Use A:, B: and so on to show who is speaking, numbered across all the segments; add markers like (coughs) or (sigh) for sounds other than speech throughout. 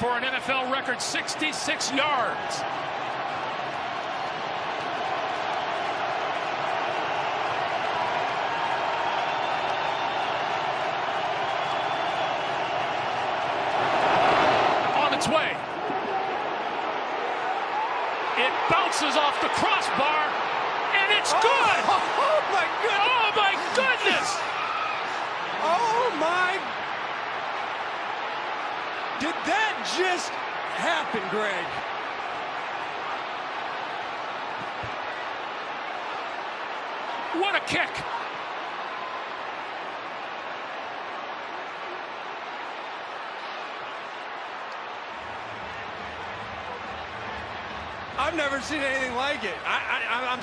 A: for an NFL record 66 yards.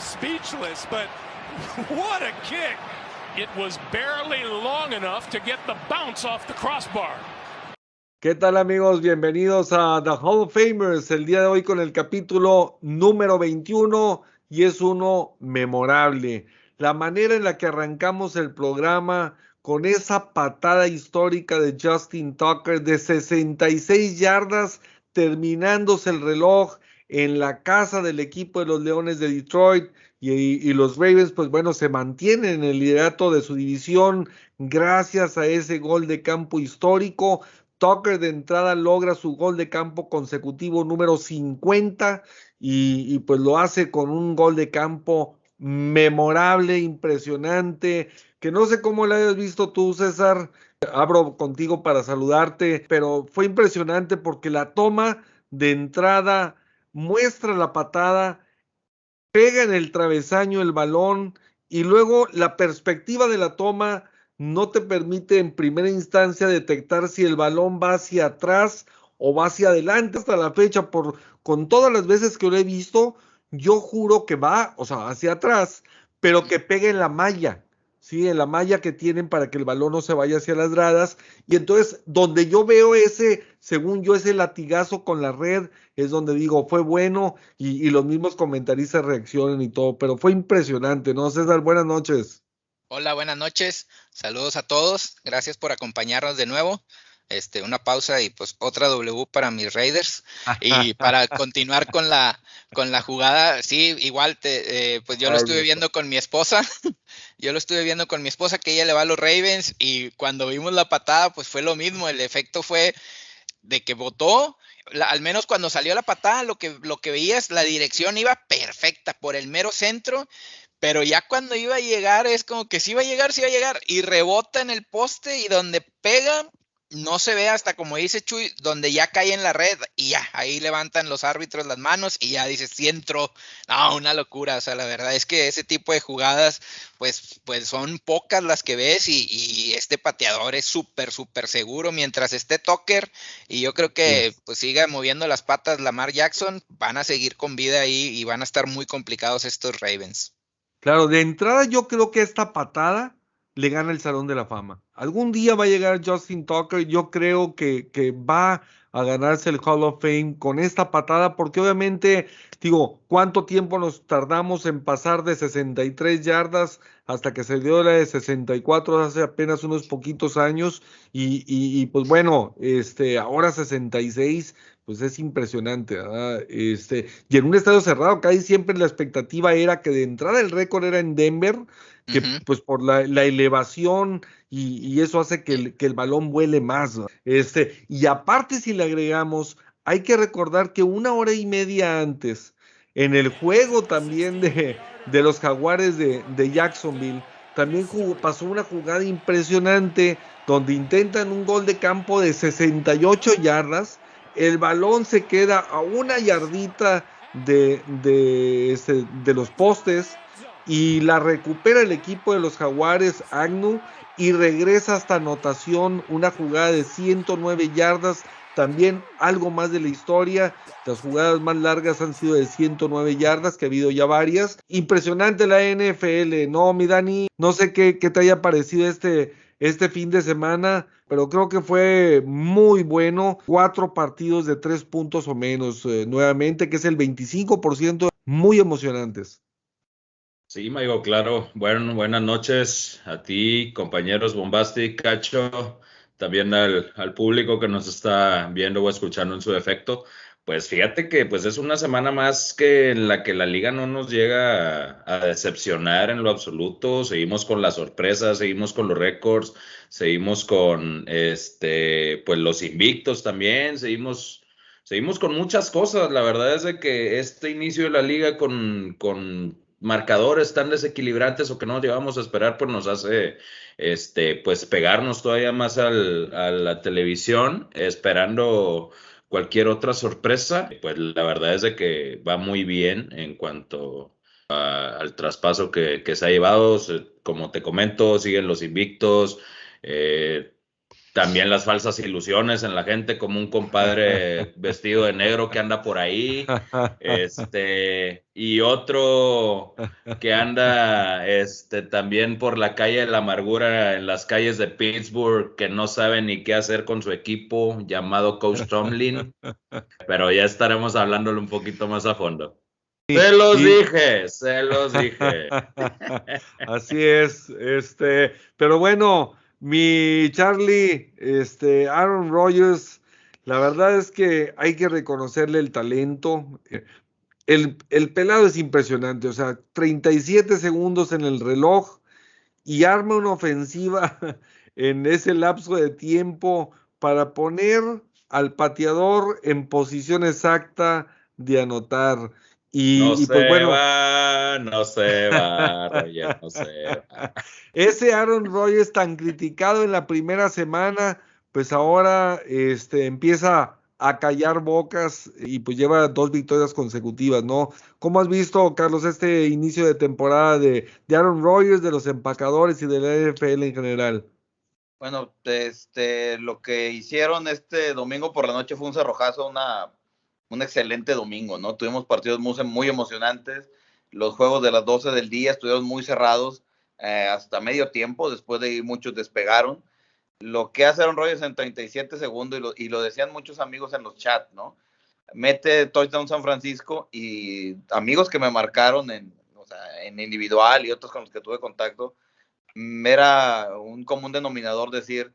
B: Speechless, but (laughs) what a kick!
A: It was barely long enough to get the bounce off the crossbar.
C: ¿Qué tal amigos? Bienvenidos a The Hall of Famers, el día de hoy con el capítulo número 21 y es uno memorable. La manera en la que arrancamos el programa con esa patada histórica de Justin Tucker de 66 yardas terminándose el reloj en la casa del equipo de los Leones de Detroit y, los Ravens, pues bueno, se mantienen en el liderato de su división gracias a ese gol de campo histórico. Tucker de entrada logra su gol de campo consecutivo número 50 y, y pues lo hace con un gol de campo memorable, impresionante, que no sé cómo lo hayas visto tú, César. Abro contigo para saludarte, pero fue impresionante porque la toma de entrada muestra la patada, pega en el travesaño el balón y luego la perspectiva de la toma no te permite en primera instancia detectar si el balón va hacia atrás o va hacia adelante hasta la fecha por con todas las veces que lo he visto yo juro que va o sea hacia atrás pero que pegue en la malla sí en la malla que tienen para que el balón no se vaya hacia las gradas y entonces donde yo veo ese según yo ese latigazo con la red es donde digo fue bueno y, y los mismos comentaristas reaccionan y todo pero fue impresionante no César buenas noches
D: Hola, buenas noches. Saludos a todos. Gracias por acompañarnos de nuevo. Este, una pausa y pues otra W para mis Raiders. Y para continuar con la, con la jugada, sí, igual te, eh, pues yo lo estuve viendo con mi esposa. (laughs) Yo lo estuve viendo con mi esposa que ella le va a los Ravens y cuando vimos la patada, pues fue lo mismo. El efecto fue de que votó. al menos cuando salió la patada, lo que, lo que veías, la dirección iba perfecta por el mero centro, pero ya cuando iba a llegar es como que sí iba a llegar, sí iba a llegar y rebota en el poste y donde pega no se ve hasta como dice Chuy, donde ya cae en la red y ya, ahí levantan los árbitros las manos y ya dices, sí entró. No, una locura, o sea, la verdad es que ese tipo de jugadas, pues, pues son pocas las que ves y, y este pateador es súper, súper seguro mientras esté Tucker y yo creo que sí. pues siga moviendo las patas Lamar Jackson, van a seguir con vida ahí y van a estar muy complicados estos Ravens.
C: Claro, de entrada yo creo que esta patada le gana el Salón de la Fama. Algún día va a llegar Justin Tucker, yo creo que, que va a ganarse el Hall of Fame con esta patada, porque obviamente, digo, ¿cuánto tiempo nos tardamos en pasar de 63 yardas hasta que se dio la de 64 hace apenas unos poquitos años? Y, y, pues bueno, este, ahora 66, pues es impresionante, ¿verdad? Este, y en un estadio cerrado, ahí siempre la expectativa era que de entrada el récord era en Denver, que uh -huh. pues por la, la elevación y, y, eso hace que el, que el balón vuele más. Este, y aparte si le agregamos, hay que recordar que una hora y media antes, en el juego también de, de los jaguares de, de Jacksonville, también jugó, pasó una jugada impresionante donde intentan un gol de campo de 68 yardas, el balón se queda a una yardita de, de, este, de los postes y la recupera el equipo de los Jaguares Agnu y regresa hasta anotación una jugada de 109 yardas también algo más de la historia las jugadas más largas han sido de 109 yardas que ha habido ya varias impresionante la NFL no mi Dani no sé qué, te haya parecido este este fin de semana, pero creo que fue muy bueno. Cuatro partidos de tres puntos o menos eh, nuevamente, que es el 25%, muy emocionantes.
E: Sí, Maigo, claro. Bueno, buenas noches a ti, compañeros Bombastic, Cacho, también al, al, público que nos está viendo o escuchando en su defecto. Pues fíjate que pues es una semana más que en la que la liga no nos llega a, a decepcionar en lo absoluto. Seguimos con las sorpresas, seguimos con los récords, seguimos con este pues los invictos también, seguimos seguimos con muchas cosas. La verdad es de que este inicio de la liga con, con marcadores tan desequilibrantes o que no llevamos a esperar, pues nos hace este, pues pegarnos todavía más al, a la televisión, esperando cualquier otra sorpresa. Pues la verdad es de que va muy bien en cuanto al traspaso que, que, se ha llevado. Como te comento, siguen los invictos. Eh, también las falsas ilusiones en la gente, como un compadre (laughs) vestido de negro que anda por ahí, este, y otro que anda este, también por la calle de la amargura en las calles de Pittsburgh, que no sabe ni qué hacer con su equipo, llamado Coach Tomlin, pero ya estaremos hablándolo un poquito más a fondo. Se los dije, se los dije. (laughs)
C: Así es, este, pero bueno, mi Charlie, este, Aaron Rodgers, la verdad es que hay que reconocerle el talento. El, el, pelado es impresionante, o sea, 37 segundos en el reloj y arma una ofensiva (laughs) en ese lapso de tiempo para poner al pateador en posición exacta de anotar. Y,
E: no
C: y
E: se pues bueno, va, no se va, Roger, no se va. (laughs)
C: Ese Aaron Rodgers tan criticado en la primera semana, pues ahora este, empieza a callar bocas y pues lleva dos victorias consecutivas, ¿no? ¿Cómo has visto, Carlos, este inicio de temporada de, de Aaron Rodgers, de los empacadores y de la NFL en general?
F: Bueno, este, lo que hicieron este domingo por la noche fue un cerrojazo, una un excelente domingo, ¿no? Tuvimos partidos muy, muy emocionantes, los juegos de las 12 del día estuvieron muy cerrados eh, hasta medio tiempo, después de ir muchos despegaron. Lo que hace Aaron en 37 segundos, y lo, y lo decían muchos amigos en los chats, ¿no? Mete touchdown San Francisco y amigos que me marcaron en, en individual y otros con los que tuve contacto, era un común denominador decir,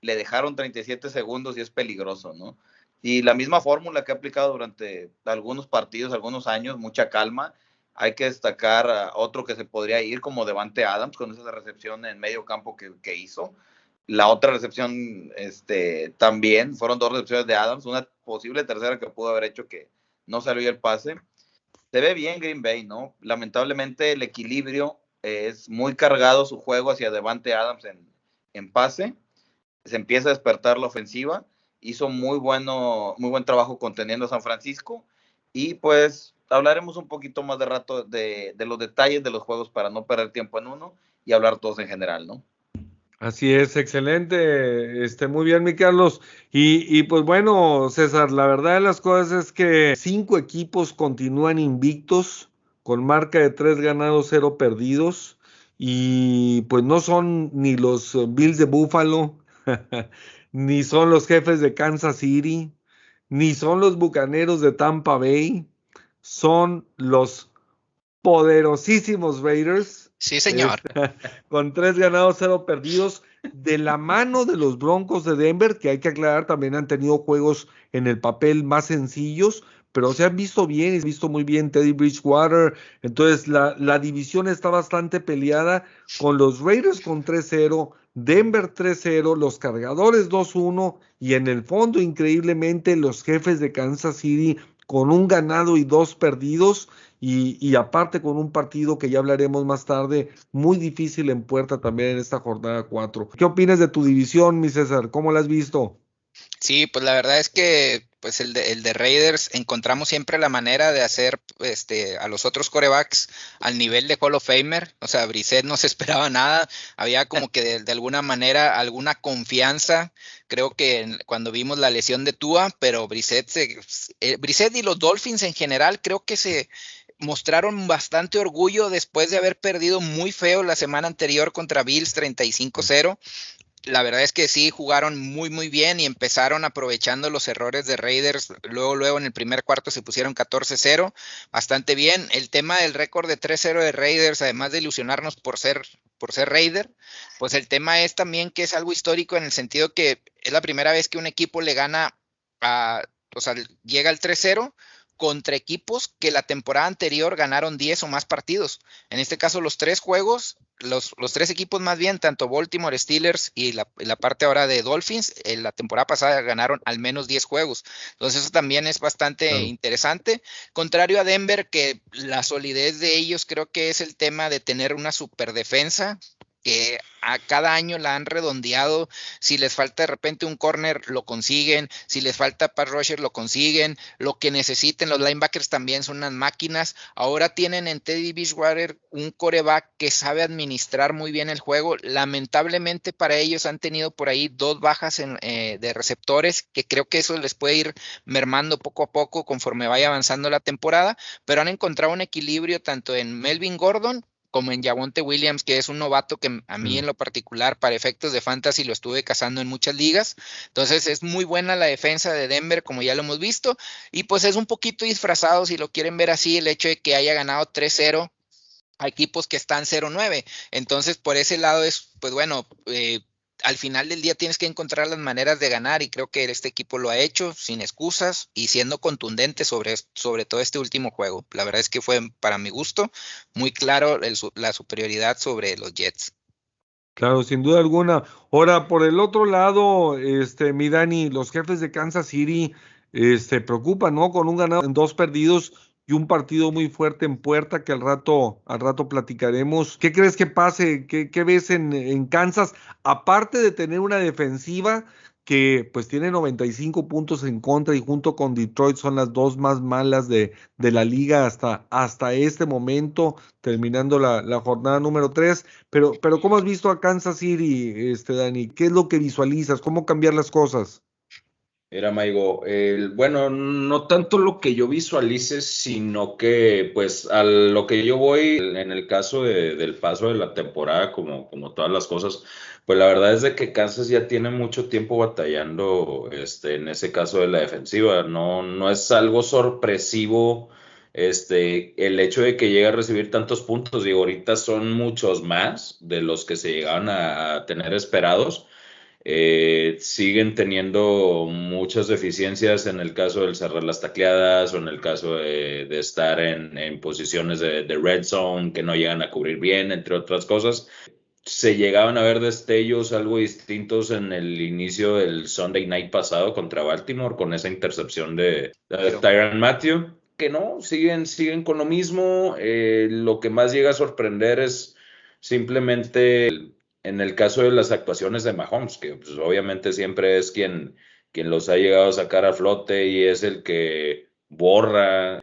F: le dejaron 37 segundos y es peligroso, ¿no? Y la misma fórmula que ha aplicado durante algunos partidos, algunos años, mucha calma. Hay que destacar otro que se podría ir como Devante Adams con esa recepción en medio campo que, que hizo. La otra recepción este, también, fueron dos recepciones de Adams, una posible tercera que pudo haber hecho que no salió el pase. Se ve bien Green Bay, ¿no? Lamentablemente el equilibrio es muy cargado su juego hacia Devante Adams en, en pase. Se empieza a despertar la ofensiva hizo muy bueno, muy buen trabajo conteniendo a San Francisco y pues hablaremos un poquito más de rato de, los detalles de los juegos para no perder tiempo en uno y hablar todos en general, ¿no?
C: Así es, excelente, este, muy bien, mi Carlos. Y, y pues bueno, César, la verdad de las cosas es que cinco equipos continúan invictos con marca de tres ganados, cero perdidos. Y pues no son ni los Bills de Buffalo, ni son los jefes de Kansas City, ni son los bucaneros de Tampa Bay, son los poderosísimos Raiders.
D: Sí, señor. (laughs)
C: con tres ganados, cero perdidos, de la mano de los Broncos de Denver, que hay que aclarar, también han tenido juegos en el papel más sencillos, pero se han visto bien, y se ha visto muy bien Teddy Bridgewater. Entonces, la, la división está bastante peleada con los Raiders con 3-0 Denver 3-0, los cargadores 2-1 y en el fondo increíblemente los jefes de Kansas City con un ganado y dos perdidos y, aparte con un partido que ya hablaremos más tarde, muy difícil en puerta también en esta jornada 4. ¿Qué opinas de tu división, mi César? ¿Cómo la has visto?
D: Sí, pues la verdad es que pues el de, el de, Raiders encontramos siempre la manera de hacer este, a los otros corebacks al nivel de Hall of Famer. O sea, Brissett no se (laughs) esperaba nada. Había como que de, alguna manera alguna confianza. Creo que cuando vimos la lesión de Tua, pero Brissett, se, eh, Brissett y los Dolphins en general creo que se mostraron bastante orgullo después de haber perdido muy feo la semana anterior contra Bills 35-0 la verdad es que sí jugaron muy muy bien y empezaron aprovechando los errores de Raiders. Luego, luego en el primer cuarto se pusieron 14-0, bastante bien. El tema del récord de 3-0 de Raiders, además de ilusionarnos por ser por ser Raider, pues el tema es también que es algo histórico en el sentido que es la primera vez que un equipo le gana a, o sea, llega al 3-0 contra equipos que la temporada anterior ganaron 10 o más partidos. En este caso, los tres juegos, los, los tres equipos más bien, tanto Baltimore, Steelers y la, parte ahora de Dolphins, en eh, la temporada pasada ganaron al menos 10 juegos. Entonces eso también es bastante interesante. Contrario a Denver, que la solidez de ellos creo que es el tema de tener una super defensa que a cada año la han redondeado. Si les falta de repente un corner, lo consiguen. Si les falta pass rusher, lo consiguen. Lo que necesiten, los linebackers también son unas máquinas. Ahora tienen en Teddy Bridgewater un coreback que sabe administrar muy bien el juego. Lamentablemente para ellos han tenido por ahí dos bajas eh, de receptores, que creo que eso les puede ir mermando poco a poco conforme vaya avanzando la temporada, pero han encontrado un equilibrio tanto en Melvin Gordon como en Javonte Williams, que es un novato que a mí en lo particular, para efectos de fantasy, lo estuve cazando en muchas ligas. Entonces es muy buena la defensa de Denver, como ya lo hemos visto, y pues es un poquito disfrazado, si lo quieren ver así, el hecho de que haya ganado 3-0 a equipos que están 0-9. Entonces, por ese lado es, pues bueno, eh, al final del día tienes que encontrar las maneras de ganar y creo que este equipo lo ha hecho sin excusas y siendo contundente sobre, sobre todo este último juego. La verdad es que fue para mi gusto muy claro la superioridad sobre los Jets.
C: Claro, sin duda alguna. Ahora, por el otro lado, este, mi Dani, los jefes de Kansas City se este, preocupan, ¿no? Con un ganado en dos perdidos y un partido muy fuerte en puerta que al rato, al rato platicaremos. ¿Qué crees que pase? ¿Qué, ves en, Kansas? Aparte de tener una defensiva que pues tiene 95 puntos en contra y junto con Detroit son las dos más malas de, de la liga hasta, hasta este momento, terminando la, la, jornada número 3. Pero, pero ¿cómo has visto a Kansas City, este, Dani? ¿Qué es lo que visualizas? ¿Cómo cambiar las cosas?
E: Era Maigo, el, bueno, no tanto lo que yo visualice, sino que pues a lo que yo voy en el caso del paso de la temporada, como, como todas las cosas, pues la verdad es de que Kansas ya tiene mucho tiempo batallando este, en ese caso de la defensiva, no, no es algo sorpresivo este, el hecho de que llegue a recibir tantos puntos, y ahorita son muchos más de los que se llegaban a tener esperados eh, siguen teniendo muchas deficiencias en el caso del cerrar las tacleadas o en el caso de, estar en, posiciones de, red zone que no llegan a cubrir bien, entre otras cosas. Se llegaban a ver destellos algo distintos en el inicio del Sunday night pasado contra Baltimore con esa intercepción de, Tyron Matthew, que no, siguen, siguen con lo mismo. Eh, lo que más llega a sorprender es simplemente en el caso de las actuaciones de Mahomes, que pues, obviamente siempre es quien, quien los ha llegado a sacar a flote y es el que borra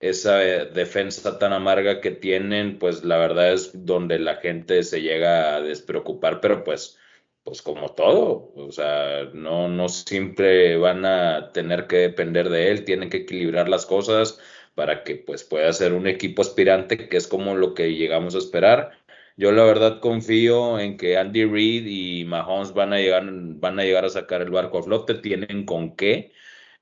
E: esa defensa tan amarga que tienen, pues la verdad es donde la gente se llega a despreocupar, pero pues, pues como todo, o sea, no, no siempre van a tener que depender de él, tienen que equilibrar las cosas para que pues pueda ser un equipo aspirante, que es como lo que llegamos a esperar yo la verdad confío en que Andy Reid y Mahomes van a llegar, van a llegar a sacar el barco a flote, tienen con qué.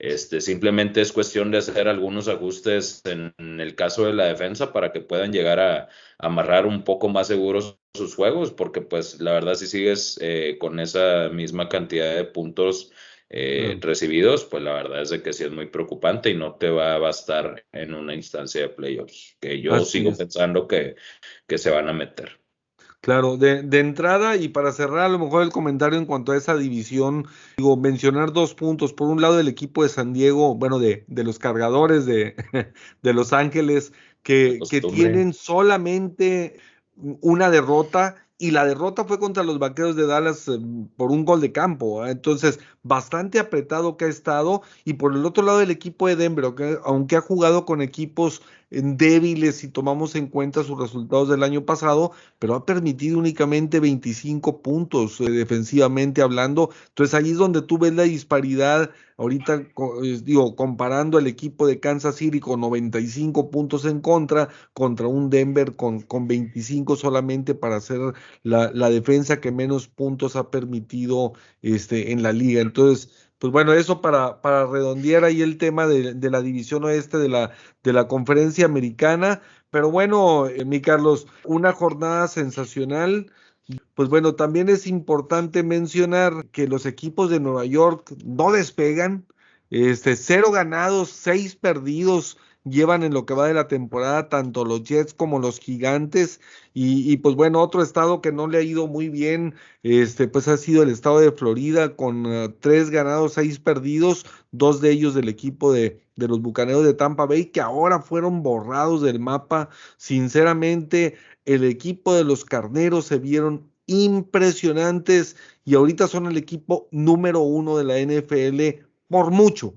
E: Este, simplemente es cuestión de hacer algunos ajustes en, el caso de la defensa para que puedan llegar a, amarrar un poco más seguros sus juegos, porque pues la verdad si sigues eh, con esa misma cantidad de puntos eh, recibidos, pues la verdad es de que sí es muy preocupante y no te va a bastar en una instancia de playoffs, que yo sigo pensando que, que se van a meter.
C: Claro, de, de, entrada y para cerrar a lo mejor el comentario en cuanto a esa división, digo, mencionar dos puntos. Por un lado, el equipo de San Diego, bueno, de, de los cargadores de, (laughs) de Los Ángeles, que, que tienen solamente una derrota y la derrota fue contra los vaqueros de Dallas eh, por un gol de campo. ¿eh? Entonces, bastante apretado que ha estado. Y por el otro lado, el equipo de Denver, aunque ha jugado con equipos débiles si tomamos en cuenta sus resultados del año pasado, pero ha permitido únicamente 25 puntos eh, defensivamente hablando. Entonces ahí es donde tú ves la disparidad. Ahorita, digo, comparando el equipo de Kansas City con 95 puntos en contra, contra un Denver con, con 25 solamente para hacer la, la defensa que menos puntos ha permitido este, en la liga. Entonces, pues bueno, eso para, para redondear ahí el tema de, la división oeste de la, de la conferencia americana. Pero bueno, eh, mi Carlos, una jornada sensacional. Pues bueno, también es importante mencionar que los equipos de Nueva York no despegan. Este, cero ganados, seis perdidos llevan en lo que va de la temporada tanto los Jets como los Gigantes y, pues bueno, otro estado que no le ha ido muy bien, este pues ha sido el estado de Florida con eh, tres ganados, seis perdidos, dos de ellos del equipo de, de los Bucaneros de Tampa Bay que ahora fueron borrados del mapa. Sinceramente, el equipo de los Carneros se vieron impresionantes y ahorita son el equipo número uno de la NFL por mucho,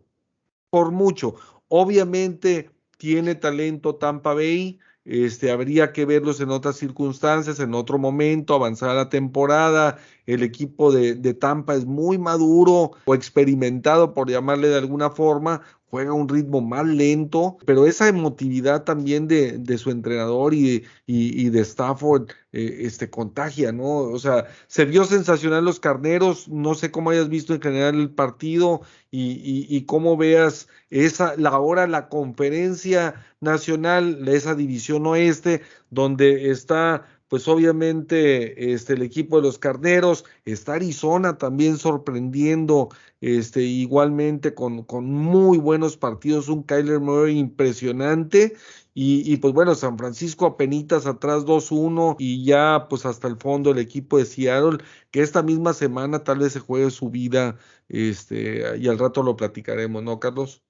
C: por mucho. Obviamente tiene talento Tampa Bay, este, habría que verlos en otras circunstancias, en otro momento, avanzar la temporada. El equipo de, de, Tampa es muy maduro o experimentado, por llamarle de alguna forma juega un ritmo más lento, pero esa emotividad también de, de su entrenador y, y, de Stafford eh, este, contagia, ¿no? O sea, se vio sensacional los carneros, no sé cómo hayas visto en general el partido y, y cómo veas esa, la hora, la conferencia nacional, esa división oeste, donde está pues obviamente este, el equipo de los carneros, está Arizona también sorprendiendo este, igualmente con, muy buenos partidos, un Kyler Murray impresionante. Y, y, pues bueno, San Francisco apenitas atrás 2-1 y ya pues hasta el fondo el equipo de Seattle, que esta misma semana tal vez se juegue su vida, este, y al rato lo platicaremos, ¿no, Carlos?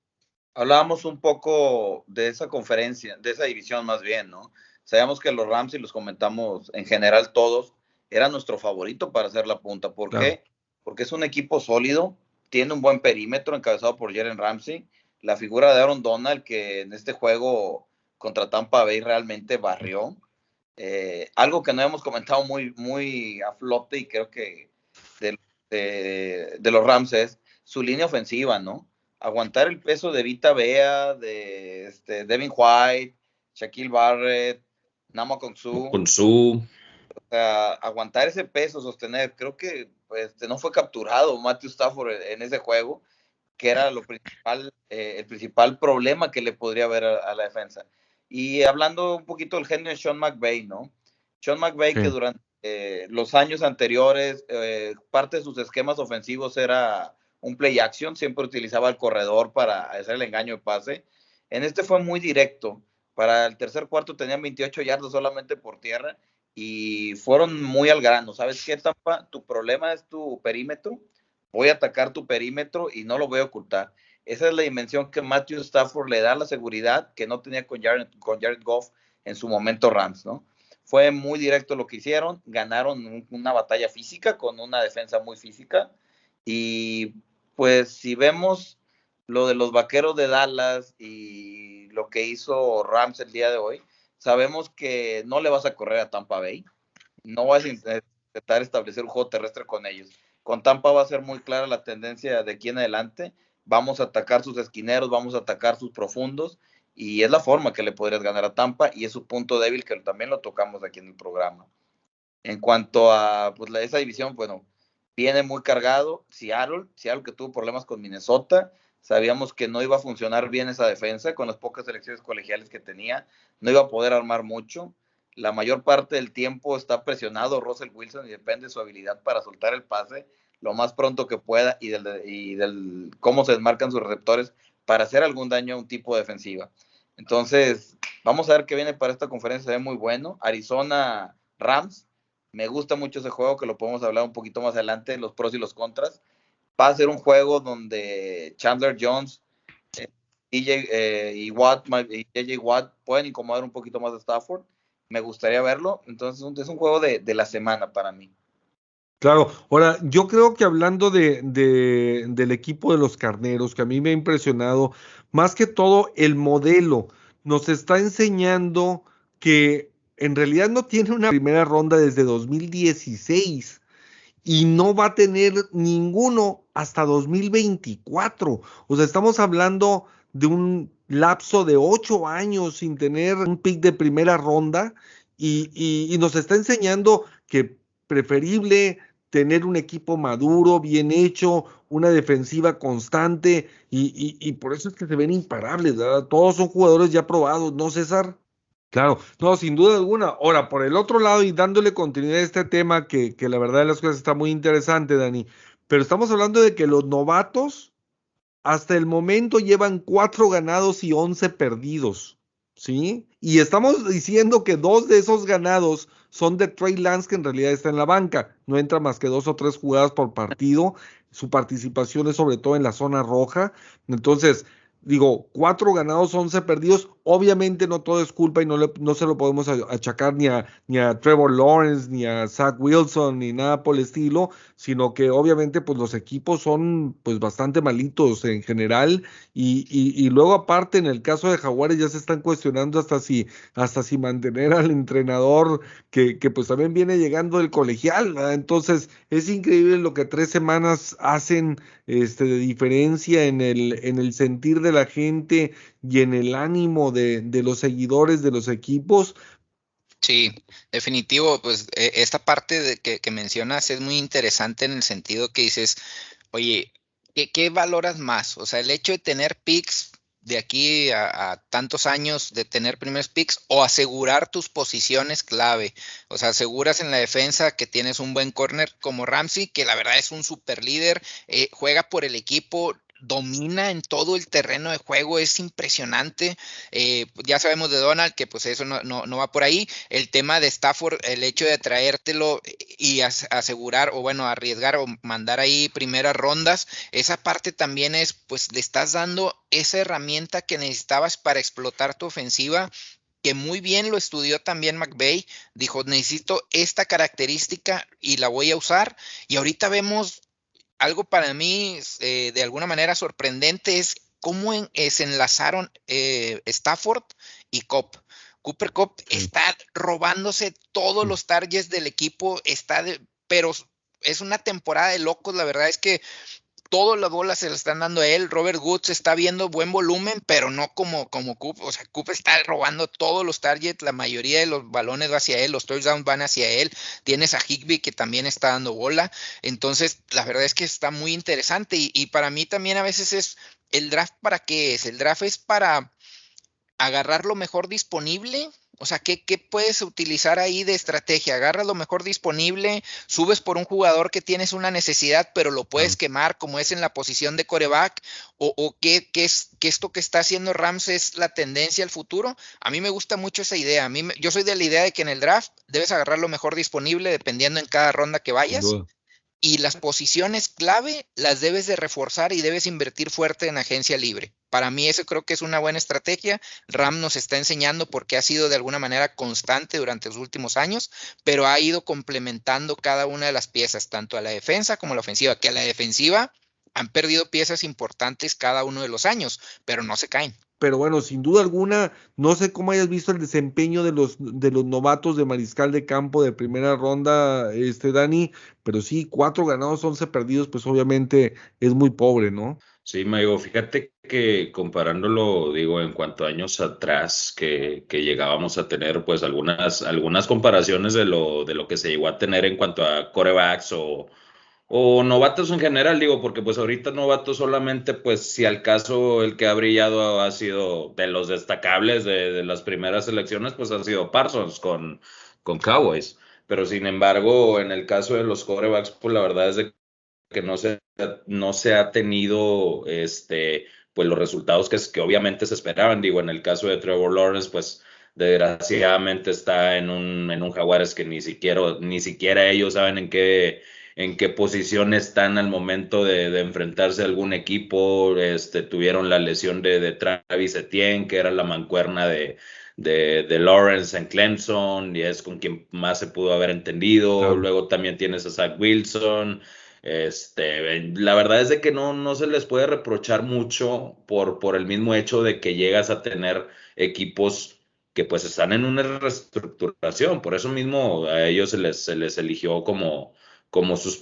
F: Hablábamos un poco de esa conferencia, de esa división más bien, ¿no? Sabíamos que los Rams, y los comentamos en general todos, era nuestro favorito para hacer la punta. ¿Por qué? Porque es un equipo sólido, tiene un buen perímetro encabezado por Jaren Ramsey, la figura de Aaron Donald que en este juego contra Tampa Bay realmente barrió. Eh, algo que no hemos comentado muy, muy a flote y creo que de, de, los Rams es su línea ofensiva, ¿no? Aguantar el peso de Vita Bea, de este, Devin White, Shaquille Barrett, Nama con
E: su.
F: O sea, aguantar ese peso, sostener. Creo que pues, no fue capturado Matthew Stafford en ese juego, que era lo principal, eh, el principal problema que le podría haber a, la defensa. Y hablando un poquito del genio de Sean McVay, ¿no? Sean McVay, que durante eh, los años anteriores, eh, parte de sus esquemas ofensivos era un play action, siempre utilizaba el corredor para hacer el engaño de pase. En este fue muy directo para el tercer cuarto tenían 28 yardas solamente por tierra y fueron muy al grano. ¿Sabes qué, Tampa? Tu problema es tu perímetro. Voy a atacar tu perímetro y no lo voy a ocultar. Esa es la dimensión que Matthew Stafford le da la seguridad que no tenía con Jared, con Jared Goff en su momento Rams, ¿no? Fue muy directo lo que hicieron, ganaron una batalla física con una defensa muy física y pues si vemos lo de los vaqueros de Dallas y lo que hizo Rams el día de hoy, sabemos que no le vas a correr a Tampa Bay, no vas a intentar establecer un juego terrestre con ellos. Con Tampa va a ser muy clara la tendencia de aquí en adelante. Vamos a atacar sus esquineros, vamos a atacar sus profundos y es la forma que le podrías ganar a Tampa y es su punto débil que también lo tocamos aquí en el programa. En cuanto a pues, esa división, bueno, viene muy cargado. Seattle, Seattle que tuvo problemas con Minnesota, Sabíamos que no iba a funcionar bien esa defensa con las pocas elecciones colegiales que tenía. No iba a poder armar mucho. La mayor parte del tiempo está presionado Russell Wilson y depende de su habilidad para soltar el pase lo más pronto que pueda y del, y del cómo se desmarcan sus receptores para hacer algún daño a un tipo de defensiva. Entonces, vamos a ver qué viene para esta conferencia, se ve muy bueno. Arizona Rams, me gusta mucho ese juego, que lo podemos hablar un poquito más adelante, los pros y los contras va a ser un juego donde Chandler Jones eh, eh, y Watt y Watt pueden incomodar un poquito más a Stafford. Me gustaría verlo. Entonces es un juego de, la semana para mí.
C: Claro, ahora yo creo que hablando de, del equipo de los carneros, que a mí me ha impresionado, más que todo el modelo nos está enseñando que en realidad no tiene una primera ronda desde 2016 y no va a tener ninguno hasta 2024. O sea, estamos hablando de un lapso de ocho años sin tener un pick de primera ronda y, nos está enseñando que preferible tener un equipo maduro, bien hecho, una defensiva constante y, por eso es que se ven imparables, ¿verdad? Todos son jugadores ya probados, ¿no, César? Claro, no, sin duda alguna. Ahora, por el otro lado y dándole continuidad a este tema que, que la verdad de las cosas está muy interesante, Dani, pero estamos hablando de que los novatos hasta el momento llevan cuatro ganados y once perdidos. ¿sí? Y estamos diciendo que dos de esos ganados son de Trey Lance, que en realidad está en la banca. No entra más que dos o tres jugadas por partido. Su participación es sobre todo en la zona roja. Entonces, digo, cuatro ganados, once perdidos. Obviamente no todo es culpa y no, no se lo podemos achacar ni a, ni a Trevor Lawrence, ni a Zach Wilson, ni nada por el estilo, sino que obviamente pues los equipos son pues bastante malitos en general y, y, luego aparte en el caso de Jaguares ya se están cuestionando hasta si, hasta si mantener al entrenador que, que pues también viene llegando del colegial, entonces es increíble lo que tres semanas hacen este, de diferencia en el, en el sentir de la gente y en el ánimo de, los seguidores de los equipos.
D: Sí, definitivo, pues e, esta parte de que, que, mencionas es muy interesante en el sentido que dices, oye, ¿qué, ¿qué, valoras más? O sea, el hecho de tener picks de aquí a, tantos años de tener primeros picks o asegurar tus posiciones clave. O sea, aseguras en la defensa que tienes un buen corner como Ramsey, que la verdad es un super líder, eh, juega por el equipo, domina en todo el terreno de juego, es impresionante. Eh, ya sabemos de Donald que pues eso no, no, va por ahí. El tema de Stafford, el hecho de traértelo y asegurar o bueno, arriesgar o mandar ahí primeras rondas, esa parte también es pues le estás dando esa herramienta que necesitabas para explotar tu ofensiva que muy bien lo estudió también McVeigh, dijo, necesito esta característica y la voy a usar. Y ahorita vemos algo para mí eh, de alguna manera sorprendente es cómo eh, se enlazaron eh, Stafford y Cop. Cooper Cop está robándose todos mm. los targets del equipo, está pero es una temporada de locos, la verdad es que todas las bolas se le están dando a él. Robert Woods está viendo buen volumen, pero no como, como Coop. O sea, Coop está robando todos los targets, la mayoría de los balones va hacia él, los touchdowns van hacia él. Tienes a Higby que también está dando bola. Entonces, la verdad es que está muy interesante. Y, y para mí también a veces es el draft para qué es. El draft es para agarrar lo mejor disponible o sea, ¿qué, puedes utilizar ahí de estrategia? Agarras lo mejor disponible, subes por un jugador que tienes una necesidad, pero lo puedes quemar, como es en la posición de coreback, o, qué, es que esto que está haciendo Rams es la tendencia al futuro. A mí me gusta mucho esa idea. A mí, yo soy de la idea de que en el draft debes agarrar lo mejor disponible dependiendo en cada ronda que vayas y las posiciones clave las debes de reforzar y debes invertir fuerte en agencia libre. Para mí eso creo que es una buena estrategia. Ram nos está enseñando porque ha sido de alguna manera constante durante los últimos años, pero ha ido complementando cada una de las piezas, tanto a la defensa como a la ofensiva, que a la defensiva han perdido piezas importantes cada uno de los años, pero no se caen
C: pero bueno, sin duda alguna, no sé cómo hayas visto el desempeño de los, de los novatos de mariscal de campo de primera ronda, este Dani, pero sí, cuatro ganados, once perdidos, pues obviamente es muy pobre, ¿no?
E: Sí, Maigo, fíjate que comparándolo, digo, en cuanto a años atrás, que, que, llegábamos a tener pues algunas, algunas comparaciones de lo, de lo que se llegó a tener en cuanto a corebacks o, o novatos en general, digo, porque pues ahorita novatos solamente, pues si al caso el que ha brillado ha sido de los destacables de, las primeras elecciones, pues ha sido Parsons con, con Cowboys. Pero sin embargo, en el caso de los corebacks, pues la verdad es que no se, no se ha tenido este, pues los resultados que, que obviamente se esperaban. Digo, en el caso de Trevor Lawrence, pues desgraciadamente está en un, en un Jaguares que ni siquiera, ni siquiera ellos saben en qué en qué posición están al momento de, enfrentarse a algún equipo. Este, tuvieron la lesión de, de Travis Etienne, que era la mancuerna de, de, Lawrence en Clemson, y es con quien más se pudo haber entendido. Luego también tienes a Zach Wilson. Este, la verdad es de que no, no se les puede reprochar mucho por, por el mismo hecho de que llegas a tener equipos que pues están en una reestructuración. Por eso mismo a ellos se les, se les eligió como, como sus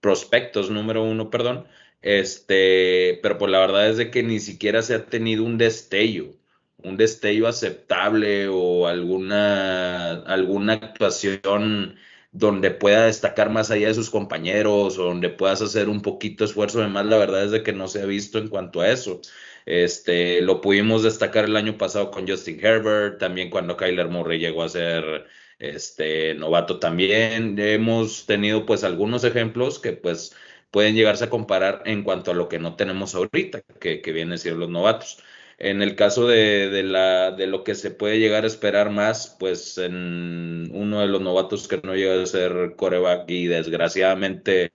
E: prospectos número uno, perdón. Este, pero pues la verdad es de que ni siquiera se ha tenido un destello, un destello aceptable o alguna, alguna actuación donde pueda destacar más allá de sus compañeros o donde puedas hacer un poquito esfuerzo de más, la verdad es de que no se ha visto en cuanto a eso. Este, lo pudimos destacar el año pasado con Justin Herbert, también cuando Kyler Murray llegó a ser este novato también. Hemos tenido pues algunos ejemplos que pues pueden llegarse a comparar en cuanto a lo que no tenemos ahorita, que, que vienen siendo los novatos. En el caso de, la, de lo que se puede llegar a esperar más, pues en uno de los novatos que no llega a ser coreback y desgraciadamente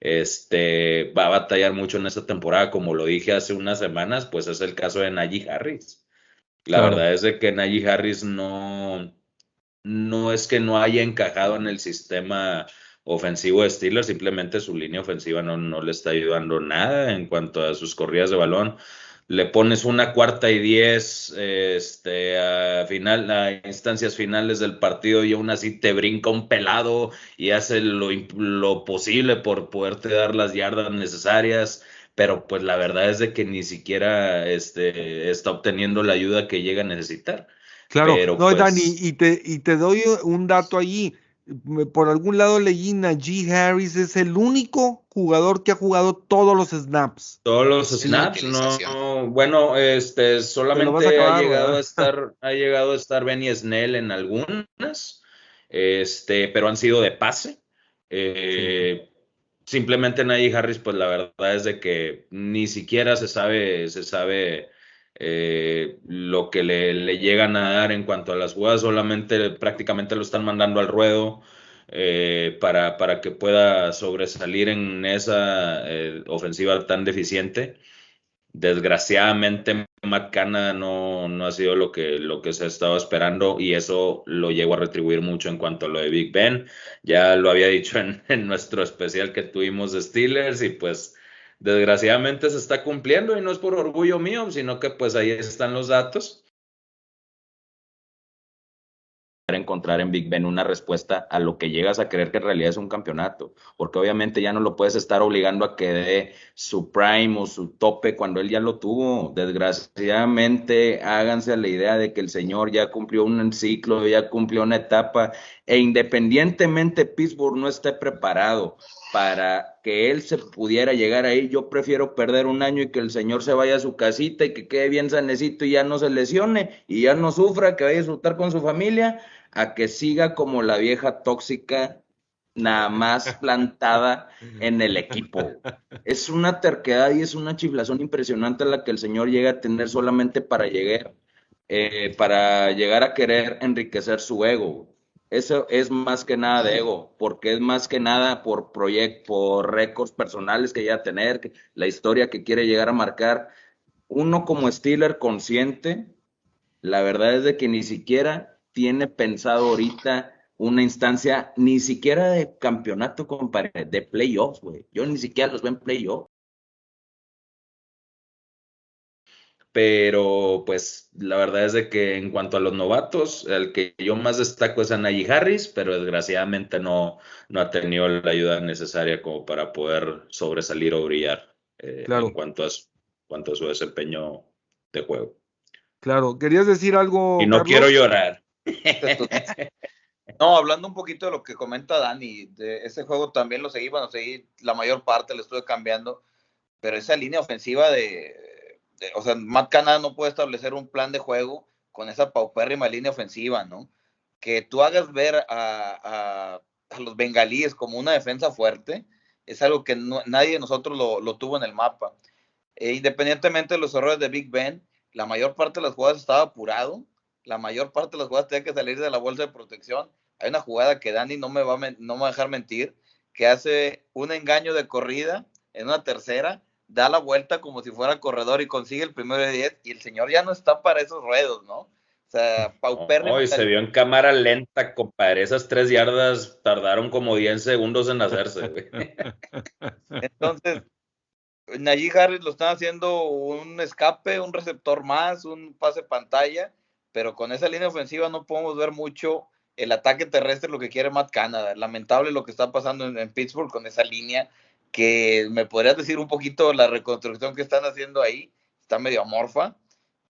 E: este, va a batallar mucho en esta temporada, como lo dije hace unas semanas, pues es el caso de Najee Harris. La verdad es de que Najee Harris no, no es que no haya encajado en el sistema ofensivo de Steelers, simplemente su línea ofensiva no, no le está ayudando nada en cuanto a sus corridas de balón le pones una cuarta y diez este, a, final, a instancias finales del partido y aún así te brinca un pelado y hace lo, lo posible por poderte dar las yardas necesarias, pero pues la verdad es de que ni siquiera este, está obteniendo la ayuda que llega a necesitar.
C: Claro, no, pues Dani, y te, y te doy un dato allí por algún lado leí Najee Harris es el único jugador que ha jugado todos los snaps.
E: Todos los snaps, no, bueno, este solamente ha llegado a estar, ha llegado a estar Benny Snell en algunas, este, pero han sido de pase. Eh, simplemente Najee Harris, pues la verdad es de que ni siquiera se sabe, se sabe eh, lo que le, llegan a dar en cuanto a las jugadas, solamente prácticamente lo están mandando al ruedo eh, para, para, que pueda sobresalir en esa eh, ofensiva tan deficiente. Desgraciadamente, McCanna no, no ha sido lo que, lo que se ha estado esperando y eso lo llevo a retribuir mucho en cuanto a lo de Big Ben. Ya lo había dicho en, en nuestro especial que tuvimos de Steelers y pues desgraciadamente se está cumpliendo y no es por orgullo mío, sino que pues ahí están los datos. encontrar en Big Ben una respuesta a lo que llegas a creer que en realidad es un campeonato, porque obviamente ya no lo puedes estar obligando a que dé su prime o su tope cuando él ya lo tuvo. Desgraciadamente, háganse a la idea de que el señor ya cumplió un ciclo, ya cumplió una etapa, e independientemente Pittsburgh no esté preparado para que él se pudiera llegar ahí, yo prefiero perder un año y que el señor se vaya a su casita y que quede bien sanecito y ya no se lesione y ya no sufra, que vaya a disfrutar con su familia, a que siga como la vieja tóxica nada más (laughs) plantada en el (laughs) equipo. Es una terquedad y es una chiflazón impresionante la que el señor llega a tener solamente para llegar, eh, para llegar a querer enriquecer su ego. Eso es más que nada de ego, porque es más que nada por proyectos, por récords personales que ya tener, la historia que quiere llegar a marcar. Uno como Steeler consciente, la verdad es de que ni siquiera tiene pensado ahorita una instancia, ni siquiera de campeonato, compadre, de playoffs, güey. Yo ni siquiera los veo en playoffs. Pero pues la verdad es de que en cuanto a los novatos, el que yo más destaco es a Najee Harris, pero desgraciadamente no, no ha tenido la ayuda necesaria como para poder sobresalir o brillar eh, en cuanto a, su, cuanto a su desempeño de juego.
C: Claro, ¿querías decir algo?
E: Y no quiero llorar. (laughs)
F: No, hablando un poquito de lo que comenta Dani, de ese juego también lo seguí, bueno, seguí la mayor parte, lo estuve cambiando, pero esa línea ofensiva de, o sea, Matt Canada no puede establecer un plan de juego con esa paupérrima línea ofensiva, ¿no? Que tú hagas ver a, los bengalíes como una defensa fuerte, es algo que nadie de nosotros lo, tuvo en el mapa. E independientemente de los errores de Big Ben, la mayor parte de las jugadas estaba apurado, la mayor parte de las jugadas tenía que salir de la bolsa de protección. Hay una jugada que Dani no no me va a dejar mentir, que hace un engaño de corrida en una tercera da la vuelta como si fuera corredor y consigue el primero de 10 y el señor ya no está para esos ruedos, ¿no? O sea, paupérrimo.
E: Hoy se vio en cámara lenta, compadre. Esas tres yardas tardaron como 10 segundos en hacerse. (laughs)
F: Entonces, Najee Harris lo están haciendo un escape, un receptor más, un pase pantalla, pero con esa línea ofensiva no podemos ver mucho el ataque terrestre, lo que quiere Matt Canada. Lamentable lo que está pasando en, Pittsburgh con esa línea, que me podrías decir un poquito la reconstrucción que están haciendo ahí, está medio amorfa,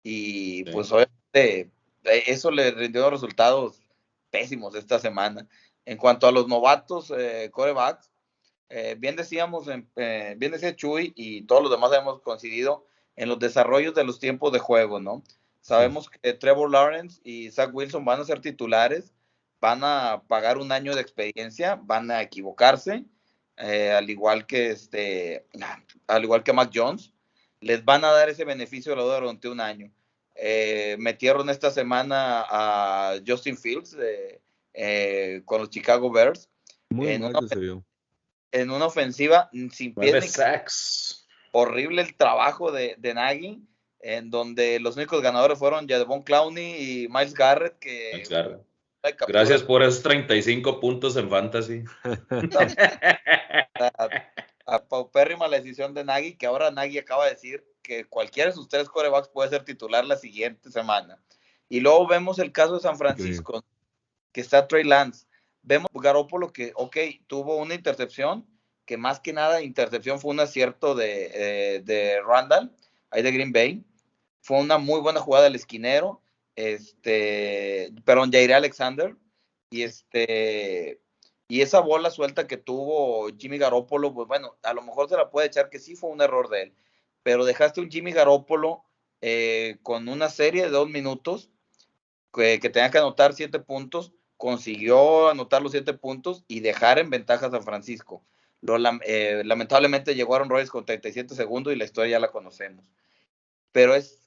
F: y pues obviamente eh, eso le rindió resultados pésimos esta semana. En cuanto a los novatos eh, corebacks, eh, bien decíamos, eh, bien decía Chuy y todos los demás hemos coincidido en los desarrollos de los tiempos de juego, ¿no? Sabemos que Trevor Lawrence y Zach Wilson van a ser titulares, van a pagar un año de experiencia, van a equivocarse, eh, al igual que este, al igual que Mac Jones, les van a dar ese beneficio de la duda durante un año. metieron esta semana a Justin Fields con los Chicago Bears.
C: Muy se vio
F: en una ofensiva sin pies. Horrible el trabajo de, de Nagy, en donde los únicos ganadores fueron Jadevon Clowney y Miles Garrett. Que,
E: Gracias por esos 35 puntos en fantasy. (laughs)
F: a, a paupérrima la decisión de Nagy, que ahora Nagy acaba de decir que cualquiera de sus tres corebacks puede ser titular la siguiente semana. Y luego vemos el caso de San Francisco, que está Trey Lance vemos Garópolo que, ok, tuvo una intercepción, que más que nada intercepción fue un acierto de, eh, de Randall, ahí de Green Bay. Fue una muy buena jugada del esquinero, este, perdón, Jair Alexander, y este, y esa bola suelta que tuvo Jimmy Garoppolo, pues bueno, a lo mejor se la puede echar que sí fue un error de él, pero dejaste un Jimmy Garoppolo eh, con una serie de dos minutos que, que tenía que anotar siete puntos consiguió anotar los siete puntos y dejar en ventaja a San Francisco. Lo, eh, lamentablemente llegó Aaron Rodgers con 37 segundos y la historia ya la conocemos. Pero es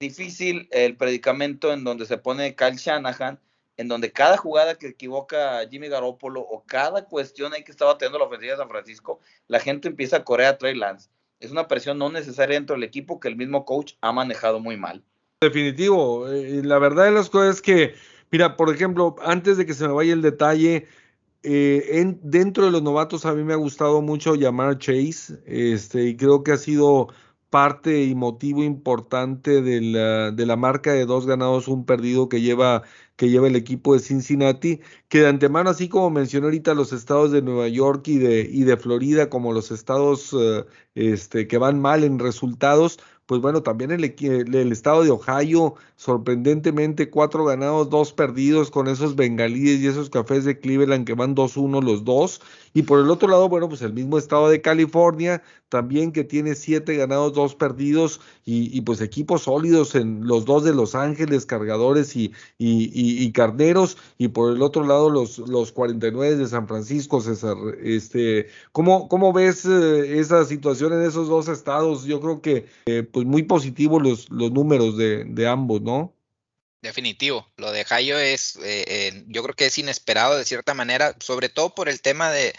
F: difícil el predicamento en donde se pone Kyle Shanahan, en donde cada jugada que equivoca Jimmy Garoppolo o cada cuestión ahí que estaba teniendo la ofensiva de San Francisco, la gente empieza a correr a Trey Lance. Es una presión no necesaria dentro del equipo que el mismo coach ha manejado muy mal.
C: Definitivo. Eh, la verdad de las cosas es que Mira, por ejemplo, antes de que se me vaya el detalle, eh, en, dentro de los novatos a mí me ha gustado mucho llamar Chase, este, y creo que ha sido parte y motivo importante de la, de la, marca de dos ganados, un perdido que lleva, que lleva el equipo de Cincinnati, que de antemano, así como mencioné ahorita los estados de Nueva York y de, y de Florida como los estados uh, este, que van mal en resultados, pues bueno, también el, el, estado de Ohio, sorprendentemente cuatro ganados, dos perdidos con esos bengalíes y esos cafés de Cleveland que van 2-1 los dos. Y por el otro lado, bueno, pues el mismo estado de California, también que tiene siete ganados, dos perdidos y, pues equipos sólidos en los dos de Los Ángeles, cargadores y, y, carneros. Y por el otro lado, los, los 49 de San Francisco, César. Este, ¿cómo, cómo ves eh, esa situación en esos dos estados? Yo creo que eh, pues muy positivos los, los números de, de ambos, ¿no?
D: Definitivo, lo de Jayo es, eh, yo creo que es inesperado de cierta manera, sobre todo por el tema de,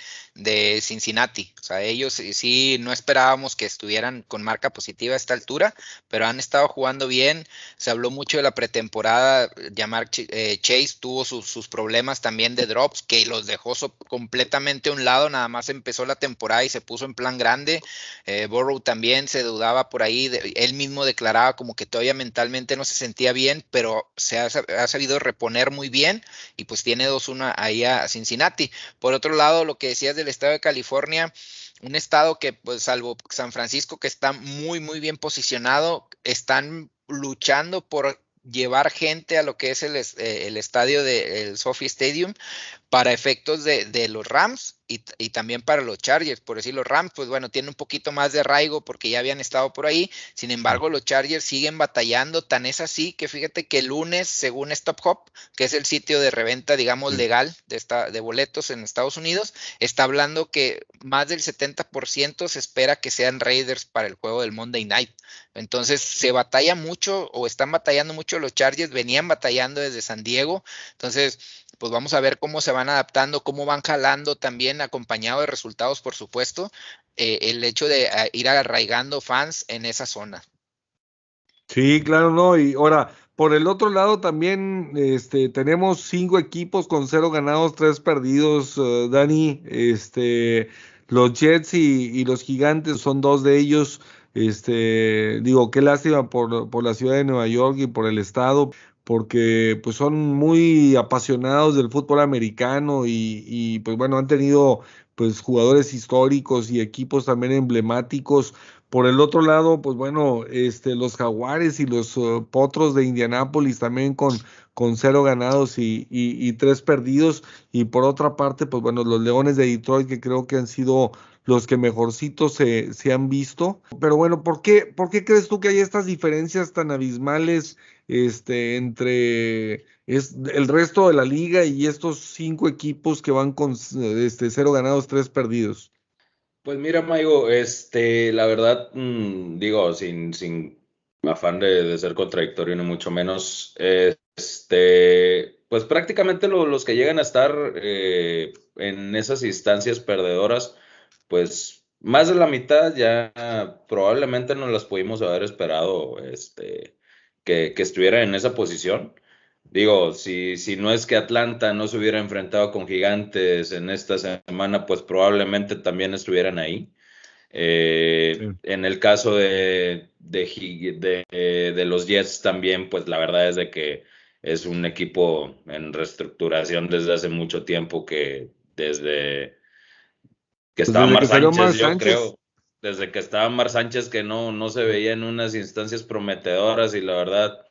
D: Cincinnati. O sea, ellos sí no esperábamos que estuvieran con marca positiva a esta altura, pero han estado jugando bien. Se habló mucho de la pretemporada. Llamar eh, Chase tuvo sus, problemas también de drops, que los dejó completamente a un lado. Nada más empezó la temporada y se puso en plan grande. Eh, Burrow también se dudaba por ahí. él mismo declaraba como que todavía mentalmente no se sentía bien, pero se ha, ha sabido reponer muy bien y pues tiene 2-1 ahí a Cincinnati. Por otro lado, lo que decías de estado de California, un estado que, pues, salvo San Francisco, que está muy, muy bien posicionado, están luchando por llevar gente a lo que es el, eh, el estadio del Sophie Stadium para efectos de, de los Rams y, también para los Chargers, por decir los Rams, pues bueno, tienen un poquito más de arraigo porque ya habían estado por ahí, sin embargo los Chargers siguen batallando, tan es así que fíjate que el lunes, según Stop Hop, que es el sitio de reventa, digamos, legal de, esta, de boletos en Estados Unidos, está hablando que más del 70% se espera que sean Raiders para el juego del Monday Night. Entonces se batalla mucho o están batallando mucho los Chargers, venían batallando desde San Diego, entonces pues vamos a ver cómo se van adaptando, cómo van jalando también acompañado de resultados, por supuesto, eh, el hecho de ah, ir arraigando fans en esa zona.
C: Sí, claro, no. Y ahora, por el otro lado también este, tenemos cinco equipos con cero ganados, tres perdidos, uh, Dani. Este, los Jets y, los Gigantes son dos de ellos. Este, digo, qué lástima por la ciudad de Nueva York y por el estado, porque pues son muy apasionados del fútbol americano y, y, pues bueno, han tenido pues jugadores históricos y equipos también emblemáticos. Por el otro lado, pues bueno, este, los jaguares y los uh, potros de Indianápolis también con, cero ganados y, tres perdidos. Y por otra parte, pues bueno, los leones de Detroit que creo que han sido los que mejorcitos se, se han visto. Pero bueno, ¿por qué, ¿por qué crees tú que hay estas diferencias tan abismales este, entre el resto de la liga y estos cinco equipos que van con este, cero ganados, tres perdidos?
E: Pues mira, Maigo, este, la verdad, mmm, digo, sin, sin afán de, ser contradictorio ni mucho menos, este, pues prácticamente lo, los que llegan a estar eh, en esas instancias perdedoras, pues más de la mitad ya probablemente no las pudimos haber esperado este, que, que estuviera en esa posición. Digo, si, si no es que Atlanta no se hubiera enfrentado con gigantes en esta semana, pues probablemente también estuvieran ahí. Eh, sí. En el caso de, de, de, de, los Jets también, pues la verdad es de que es un equipo en reestructuración desde hace mucho tiempo que desde que estaba Mar Sánchez, Mar yo Sánchez. creo, desde que estaba Mar Sánchez que no, no se veía en unas instancias prometedoras y la verdad,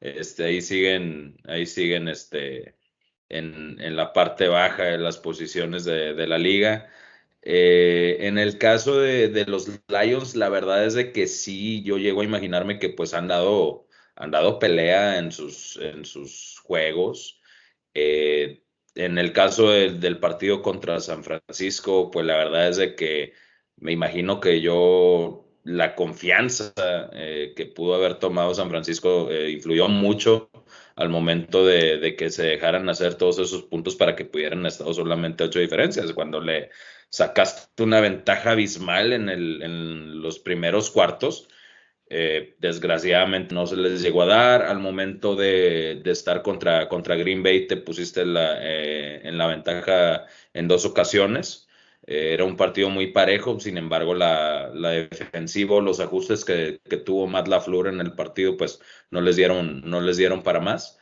E: este, ahí siguen, ahí siguen este, en, en la parte baja de las posiciones de, de la liga. Eh, en el caso de, de, los Lions, la verdad es de que sí, yo llego a imaginarme que pues han dado, han dado pelea en sus, en sus juegos. Eh, en el caso del, partido contra San Francisco, pues la verdad es de que me imagino que yo la confianza eh, que pudo haber tomado San Francisco eh, influyó mucho al momento de, de, que se dejaran hacer todos esos puntos para que pudieran estar solamente ocho diferencias. Cuando le sacaste una ventaja abismal en, el, en los primeros cuartos, eh, desgraciadamente no se les llegó a dar. Al momento de, de estar contra, contra, Green Bay, te pusiste la, en la ventaja en dos ocasiones. Era un partido muy parejo, sin embargo, la, la defensiva, los ajustes que, que, tuvo Matt LaFleur en el partido, pues no les dieron, no les dieron para más.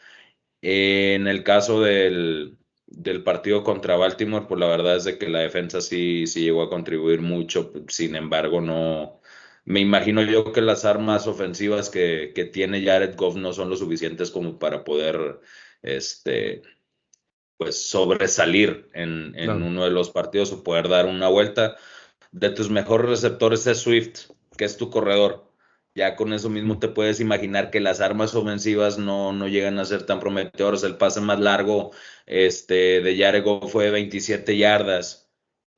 E: en el caso del, del partido contra Baltimore, pues la verdad es de que la defensa sí, sí llegó a contribuir mucho, sin embargo, no, me imagino yo que las armas ofensivas que, que, tiene Jared Goff no son lo suficientes como para poder este, pues sobresalir en, en no. uno de los partidos o poder dar una vuelta. De tus mejores receptores es Swift, que es tu corredor. Ya con eso mismo te puedes imaginar que las armas ofensivas no, no llegan a ser tan prometedoras. El pase más largo este, de Jared Goff fue 27 yardas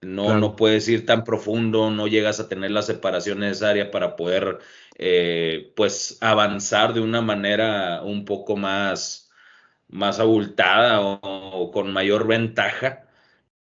E: no, claro. no puedes ir tan profundo, no llegas a tener la separación necesaria para poder, eh, pues, avanzar de una manera un poco más, más abultada o, o con mayor ventaja.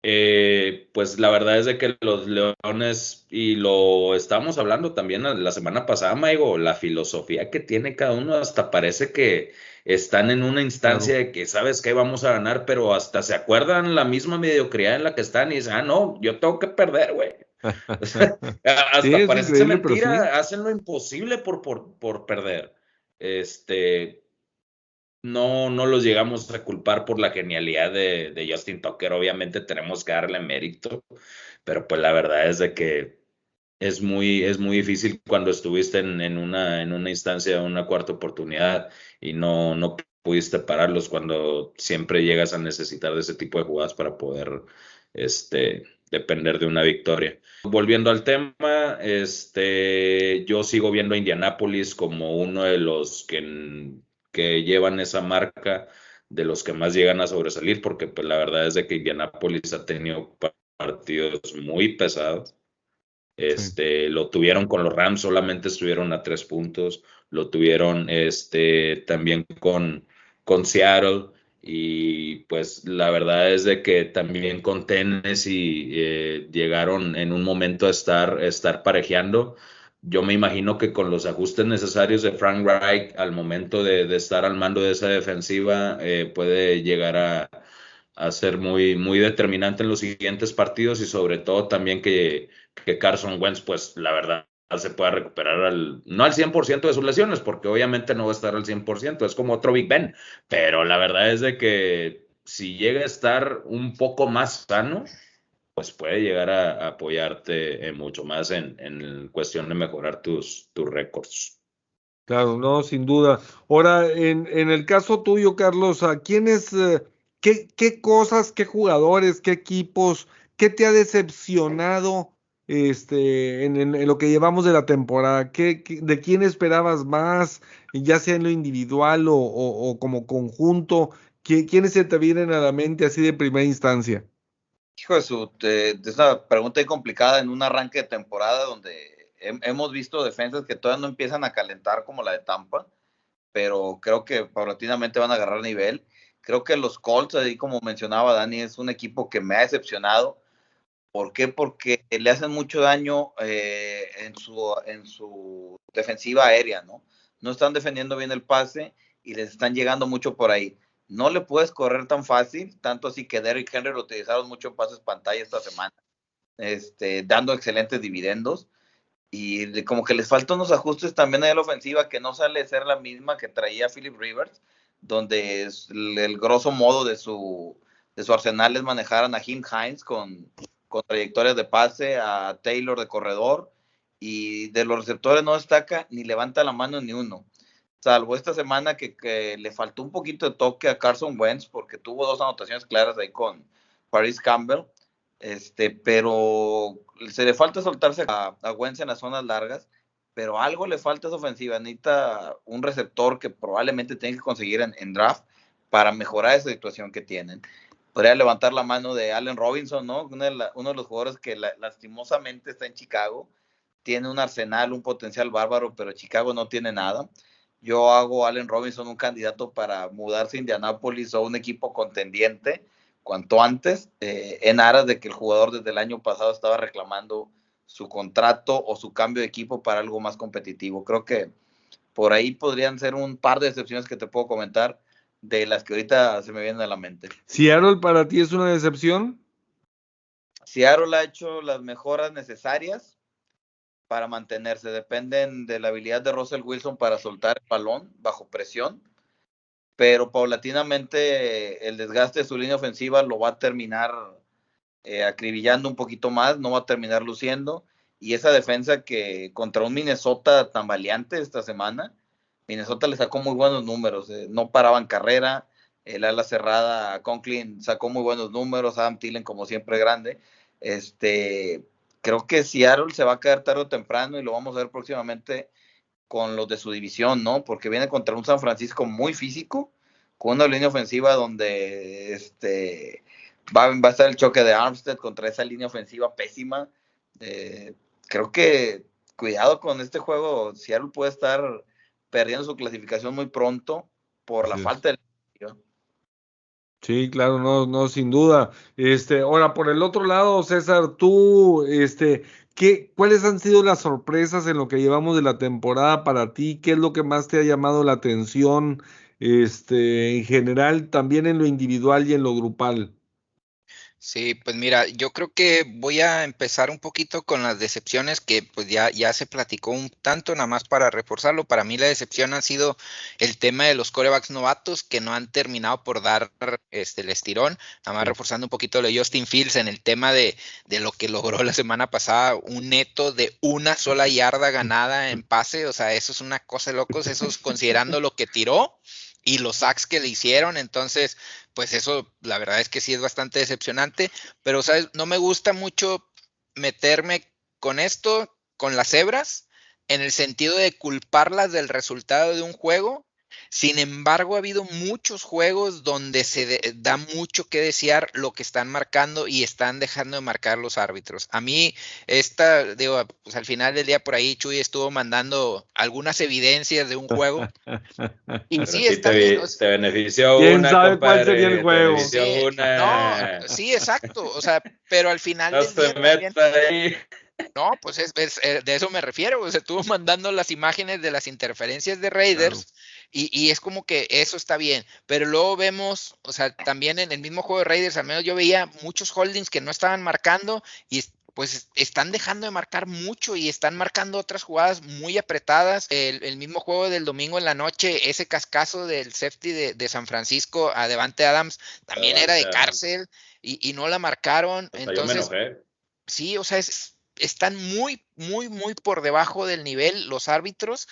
E: Eh, pues la verdad es de que los Leones, y lo estamos hablando también la semana pasada, Maigo, la filosofía que tiene cada uno, hasta parece que están en una instancia claro. de que sabes que vamos a ganar, pero hasta se acuerdan la misma mediocridad en la que están y dicen, ah, no, yo tengo que perder, güey. (laughs) hasta sí, parece mentira, sí. hacen lo imposible por, por, por perder. Este, no, no los llegamos a culpar por la genialidad de, Justin Tucker. Obviamente tenemos que darle mérito, pero pues la verdad es de que es muy, es muy difícil cuando estuviste en, en, una, en una instancia, una cuarta oportunidad y no, no pudiste pararlos cuando siempre llegas a necesitar de ese tipo de jugadas para poder este, depender de una victoria. Volviendo al tema, este, yo sigo viendo a Indianápolis como uno de los que, que llevan esa marca de los que más llegan a sobresalir, porque pues la verdad es de que Indianápolis ha tenido partidos muy pesados este, sí. Lo tuvieron con los Rams, solamente estuvieron a tres puntos. Lo tuvieron este, también con, con Seattle. Y pues la verdad es de que también con Tennessee eh, llegaron en un momento a estar, estar parejeando. Yo me imagino que con los ajustes necesarios de Frank Reich al momento de, estar al mando de esa defensiva eh, puede llegar a, ser muy, muy determinante en los siguientes partidos y sobre todo también que, que Carson Wentz, pues la verdad, se pueda recuperar al, no al 100% de sus lesiones, porque obviamente no va a estar al 100%, es como otro Big Ben, pero la verdad es de que si llega a estar un poco más sano, pues puede llegar a, apoyarte mucho más en, cuestión de mejorar tus, tus récords.
C: Claro, no, sin duda. Ahora, en, en el caso tuyo, Carlos, ¿a quiénes, eh, qué, qué cosas, qué jugadores, qué equipos, qué te ha decepcionado este, en, lo que llevamos de la temporada? ¿Qué, de quién esperabas más, ya sea en lo individual o, o como conjunto? ¿Quiénes se te vienen a la mente así de primera instancia?
F: Hijo de su, es una pregunta complicada en un arranque de temporada donde hemos visto defensas que todavía no empiezan a calentar como la de Tampa, pero creo que paulatinamente van a agarrar nivel. Creo que los Colts, ahí como mencionaba Dani, es un equipo que me ha decepcionado. ¿Por qué? Porque le hacen mucho daño eh, en, su, en su defensiva aérea, ¿no? No están defendiendo bien el pase y les están llegando mucho por ahí no le puedes correr tan fácil, tanto así que Derrick Henry lo utilizaron mucho en pases pantalla esta semana, este, dando excelentes dividendos. Y como que les faltan unos ajustes también en la ofensiva que no sale a ser la misma que traía Philip Rivers, donde el, grosso modo de su, de su arsenal es manejar a Naheem Hines con, con trayectorias de pase, a Taylor de corredor, y de los receptores no destaca ni levanta la mano ni uno salvo esta semana que, le faltó un poquito de toque a Carson Wentz porque tuvo dos anotaciones claras ahí con Paris Campbell, este, pero se le falta soltarse a, a Wentz en las zonas largas, pero algo le falta a esa ofensiva, necesita un receptor que probablemente tenga que conseguir en, draft para mejorar esa situación que tienen. Podría levantar la mano de Allen Robinson, ¿no? Uno de, los jugadores que lastimosamente está en Chicago, tiene un arsenal, un potencial bárbaro, pero Chicago no tiene nada yo hago a Allen Robinson un candidato para mudarse a Indianápolis o un equipo contendiente cuanto antes, eh, en aras de que el jugador desde el año pasado estaba reclamando su contrato o su cambio de equipo para algo más competitivo. Creo que por ahí podrían ser un par de excepciones que te puedo comentar de las que ahorita se me vienen a la mente.
C: ¿Seattle para ti es una decepción?
F: Seattle ha hecho las mejoras necesarias para mantenerse. Dependen de la habilidad de Russell Wilson para soltar el balón bajo presión, pero paulatinamente el desgaste de su línea ofensiva lo va a terminar eh, acribillando un poquito más, no va a terminar luciendo. Y esa defensa que contra un Minnesota tan valiente esta semana, Minnesota le sacó muy buenos números, eh, no paraban carrera, el ala cerrada Conklin sacó muy buenos números, Adam Tillen como siempre grande. Este, creo que Seattle se va a quedar tarde o temprano y lo vamos a ver próximamente con los de su división, ¿no? Porque viene contra un San Francisco muy físico, con una línea ofensiva donde este, va, va a estar el choque de Armstead contra esa línea ofensiva pésima. Eh, creo que cuidado con este juego, Seattle puede estar perdiendo su clasificación muy pronto por la falta de
C: Sí, claro, no, no, sin duda. Este, ahora, por el otro lado, César, tú, este, ¿qué, cuáles han sido las sorpresas en lo que llevamos de la temporada para ti? ¿Qué es lo que más te ha llamado la atención, este, en general, también en lo individual y en lo grupal?
D: Sí, pues mira, yo creo que voy a empezar un poquito con las decepciones que pues ya, ya se platicó un tanto, nada más para reforzarlo. Para mí la decepción ha sido el tema de los corebacks novatos que no han terminado por dar este, el estirón, nada más reforzando un poquito lo de Justin Fields en el tema de, de lo que logró la semana pasada, un neto de una sola yarda ganada en (laughs) pase, o sea, eso es una cosa de locos, eso es considerando lo que tiró y los sacks que le hicieron, entonces, pues eso la verdad es que sí es bastante decepcionante, pero sabes, no me gusta mucho meterme con esto, con las cebras, en el sentido de culparlas del resultado de un juego, sin embargo, ha habido muchos juegos donde se da mucho que desear lo que están marcando y están dejando de marcar los árbitros. A mí, esta, digo, pues al final del día por ahí Chuy estuvo mandando algunas evidencias de un juego. (laughs)
E: y sí, está te, te benefició
C: ¿Quién sabe cuál sería el juego?
D: Sí, No, sí, exacto. O sea, pero al final del día. No, pues es, eh, de eso me refiero. Se estuvo mandando las imágenes de las interferencias de Raiders y, y, es como que eso está bien. Pero luego vemos, o sea, también en el mismo juego de Raiders, al menos yo veía muchos holdings que no estaban marcando y pues están dejando de marcar mucho y están marcando otras jugadas muy apretadas. El, mismo juego del domingo en la noche, ese cascazo del safety de, San Francisco a Devante Adams también era de cárcel y, no la marcaron. Entonces, sí, o sea, están muy, muy, muy por debajo del nivel los árbitros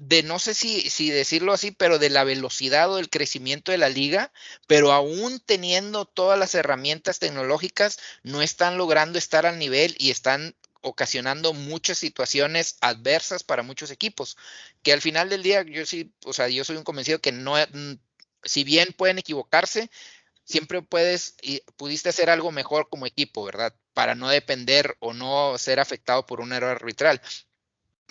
D: de no sé si, si, decirlo así, pero de la velocidad o del crecimiento de la liga, pero aún teniendo todas las herramientas tecnológicas, no están logrando estar al nivel y están ocasionando muchas situaciones adversas para muchos equipos, que al final del día yo sí, o sea, yo soy un convencido que no, mm, si bien pueden equivocarse, siempre puedes y pudiste hacer algo mejor como equipo, ¿verdad? Para no depender o no ser afectado por un error arbitral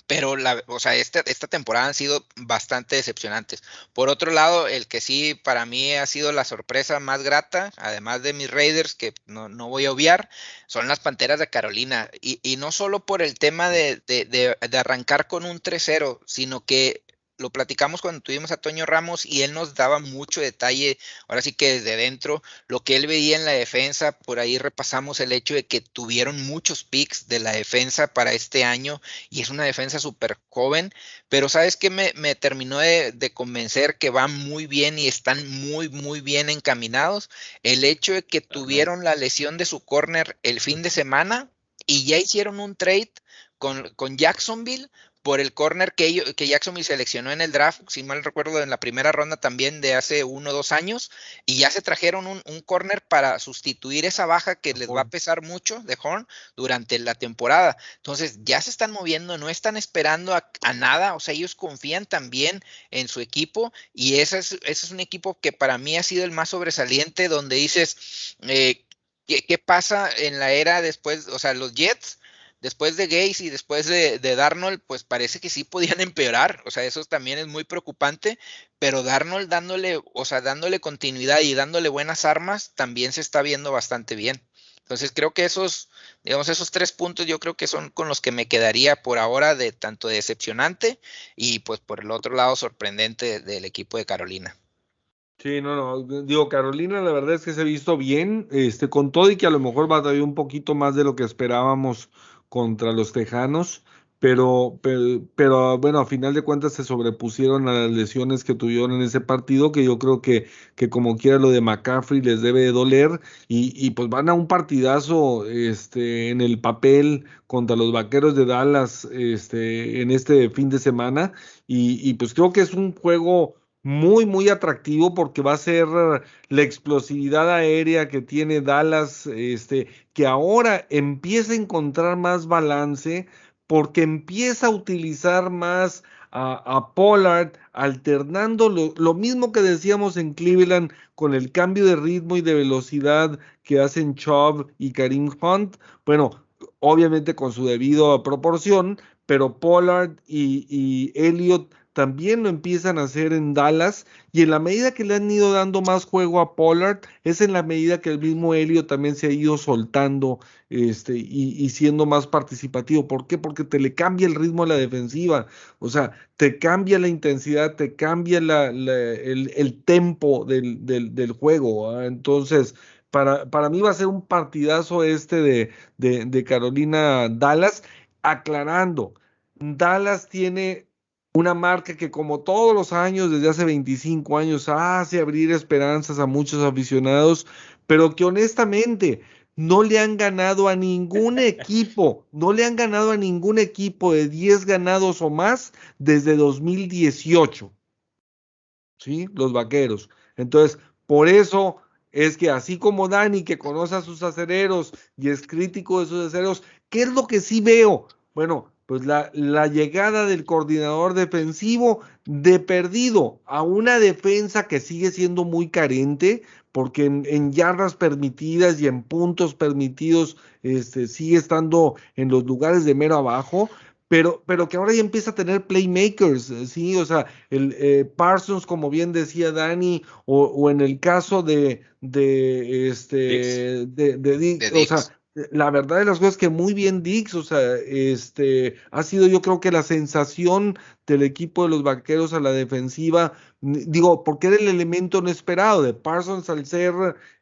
D: pero la, o sea, esta, esta temporada han sido bastante decepcionantes. Por otro lado, el que sí para mí ha sido la sorpresa más grata, además de mis Raiders, que no, no voy a obviar, son las Panteras de Carolina. Y, y no solo por el tema de, de, de, de arrancar con un 3-0, sino que lo platicamos cuando tuvimos a Toño Ramos y él nos daba mucho detalle, ahora sí que desde dentro, lo que él veía en la defensa, por ahí repasamos el hecho de que tuvieron muchos picks de la defensa para este año y es una defensa súper joven, pero sabes que me, me, terminó de, de, convencer que van muy bien y están muy, muy bien encaminados, el hecho de que tuvieron la lesión de su corner el fin de semana y ya hicieron un trade con, con Jacksonville por el corner que, ellos, que Jacksonville seleccionó en el draft, si mal recuerdo, en la primera ronda también de hace uno o dos años, y ya se trajeron un, un corner para sustituir esa baja que les va a pesar mucho de Horn durante la temporada. Entonces, ya se están moviendo, no están esperando a, a nada, o sea, ellos confían también en su equipo, y ese es, ese es un equipo que para mí ha sido el más sobresaliente, donde dices, eh, ¿qué, ¿qué pasa en la era después? O sea, los Jets después de Gaze y después de, Darnold, pues parece que sí podían (laughs) empeorar. O sea, eso también es muy preocupante. Pero Darnold dándole, o sea, dándole continuidad y dándole buenas armas, también se está viendo bastante bien. Entonces creo que esos, digamos, esos tres puntos yo creo que son con los que me quedaría por ahora de tanto decepcionante y pues por el otro lado sorprendente del equipo de Carolina.
C: Sí, no, no, digo, Carolina la verdad es que se ha visto bien, este, con todo y que a lo mejor batalló un poquito más de lo que esperábamos contra los Tejanos, pero, pero, bueno, a final de cuentas se sobrepusieron a las lesiones que tuvieron en ese partido, que yo creo que, que como quiera lo de McCaffrey les debe doler, y, y, pues van a un partidazo este, en el papel contra los Vaqueros de Dallas este, en este fin de semana, y, y pues creo que es un juego muy, muy atractivo porque va a ser la explosividad aérea que tiene Dallas, este, que ahora empieza a encontrar más balance porque empieza a utilizar más a, Pollard, alternando lo, mismo que decíamos en Cleveland con el cambio de ritmo y de velocidad que hacen Chubb y Karim Hunt. Bueno, obviamente con su debido proporción, pero Pollard y, y Elliott también lo empiezan a hacer en Dallas y en la medida que le han ido dando más juego a Pollard es en la medida que el mismo Helio también se ha ido soltando este, y, siendo más participativo. ¿Por qué? Porque te le cambia el ritmo a la defensiva, o sea, te cambia la intensidad, te cambia el, el, tempo del, del, juego. Entonces, para, para, mí va a ser un partidazo este de, de Carolina Dallas, aclarando. Dallas tiene una marca que como todos los años, desde hace 25 años, hace abrir esperanzas a muchos aficionados, pero que honestamente no le han ganado a ningún (laughs) equipo, no le han ganado a ningún equipo de 10 ganados o más desde 2018. ¿Sí? Los vaqueros. Entonces, por eso es que así como Dani, que conoce a sus acereros y es crítico de sus acereros, ¿qué es lo que sí veo? Bueno, pues la, la, llegada del coordinador defensivo de perdido a una defensa que sigue siendo muy carente, porque en, yardas permitidas y en puntos permitidos este, sigue estando en los lugares de mero abajo. Pero, pero que ahora ya empieza a tener playmakers, sí, o sea, el eh, Parsons, como bien decía Dani, o, o, en el caso de, de este, de, de, de o sea, la verdad de las cosas que muy bien Dix, o sea, este ha sido yo creo que la sensación del equipo de los vaqueros a la defensiva, digo, porque era el elemento no esperado de Parsons al ser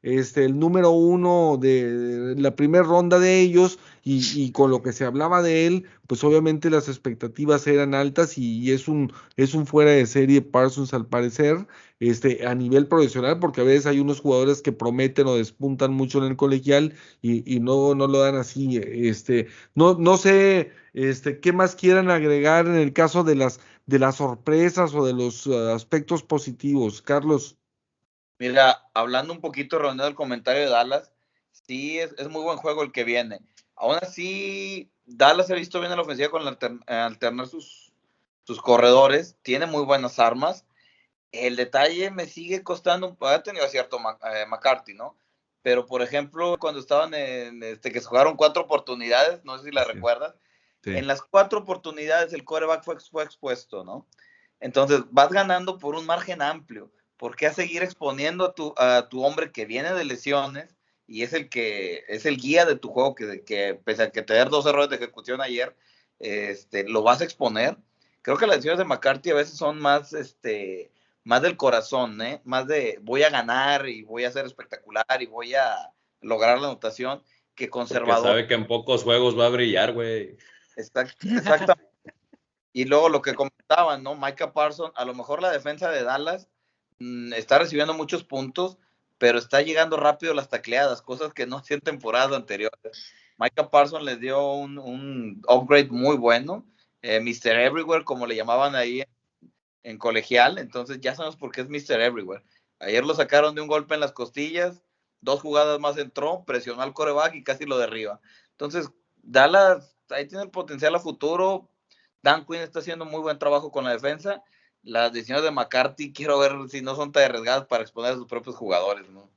C: este, el número uno de, la primera ronda de ellos y, con lo que se hablaba de él, pues obviamente las expectativas eran altas y, es, un, es un fuera de serie Parsons al parecer, este, a nivel profesional, porque a veces hay unos jugadores que prometen o despuntan mucho en el colegial y, no, no lo dan así. Este, no, no sé este, ¿Qué más quieran agregar en el caso de las, de las sorpresas o de los uh, aspectos positivos? Carlos.
F: Mira, hablando un poquito, reuniendo el comentario de Dallas, sí, es, muy buen juego el que viene. Aún así, Dallas ha visto bien en la ofensiva con alternar sus, sus corredores, tiene muy buenas armas. El detalle me sigue costando, ha tenido cierto eh, McCarthy, ¿no? Pero, por ejemplo, cuando estaban en, este, que se jugaron cuatro oportunidades, no sé si la recuerdas, en las cuatro oportunidades el coreback fue, fue expuesto, ¿no? Entonces vas ganando por un margen amplio. ¿Por qué a seguir exponiendo a tu, a tu hombre que viene de lesiones y es el que es el guía de tu juego que, que pese a que tener dos errores de ejecución ayer, este, lo vas a exponer? Creo que las decisiones de McCarthy a veces son más, este, más del corazón, ¿eh? Más de voy a ganar y voy a ser espectacular y voy a lograr la anotación que conservador.
E: Porque sabe que en pocos juegos va a brillar, güey.
F: exactamente. y luego lo que comentaban, ¿no? Micah Parsons, a lo mejor la defensa de Dallas mm, está recibiendo muchos puntos, pero está llegando rápido las tacleadas, cosas que no hacían temporada anteriores. Micah Parsons les dio un, upgrade muy bueno. Eh, Mr. Everywhere, como le llamaban ahí en, colegial, entonces ya sabemos por qué es Mr. Everywhere. Ayer lo sacaron de un golpe en las costillas, dos jugadas más entró, presionó al coreback y casi lo derriba. Entonces, Dallas ahí tiene el potencial a futuro. Dan Quinn está haciendo muy buen trabajo con la defensa. Las decisiones de McCarthy, quiero ver si no son tan arriesgadas para exponer a sus propios jugadores, ¿no?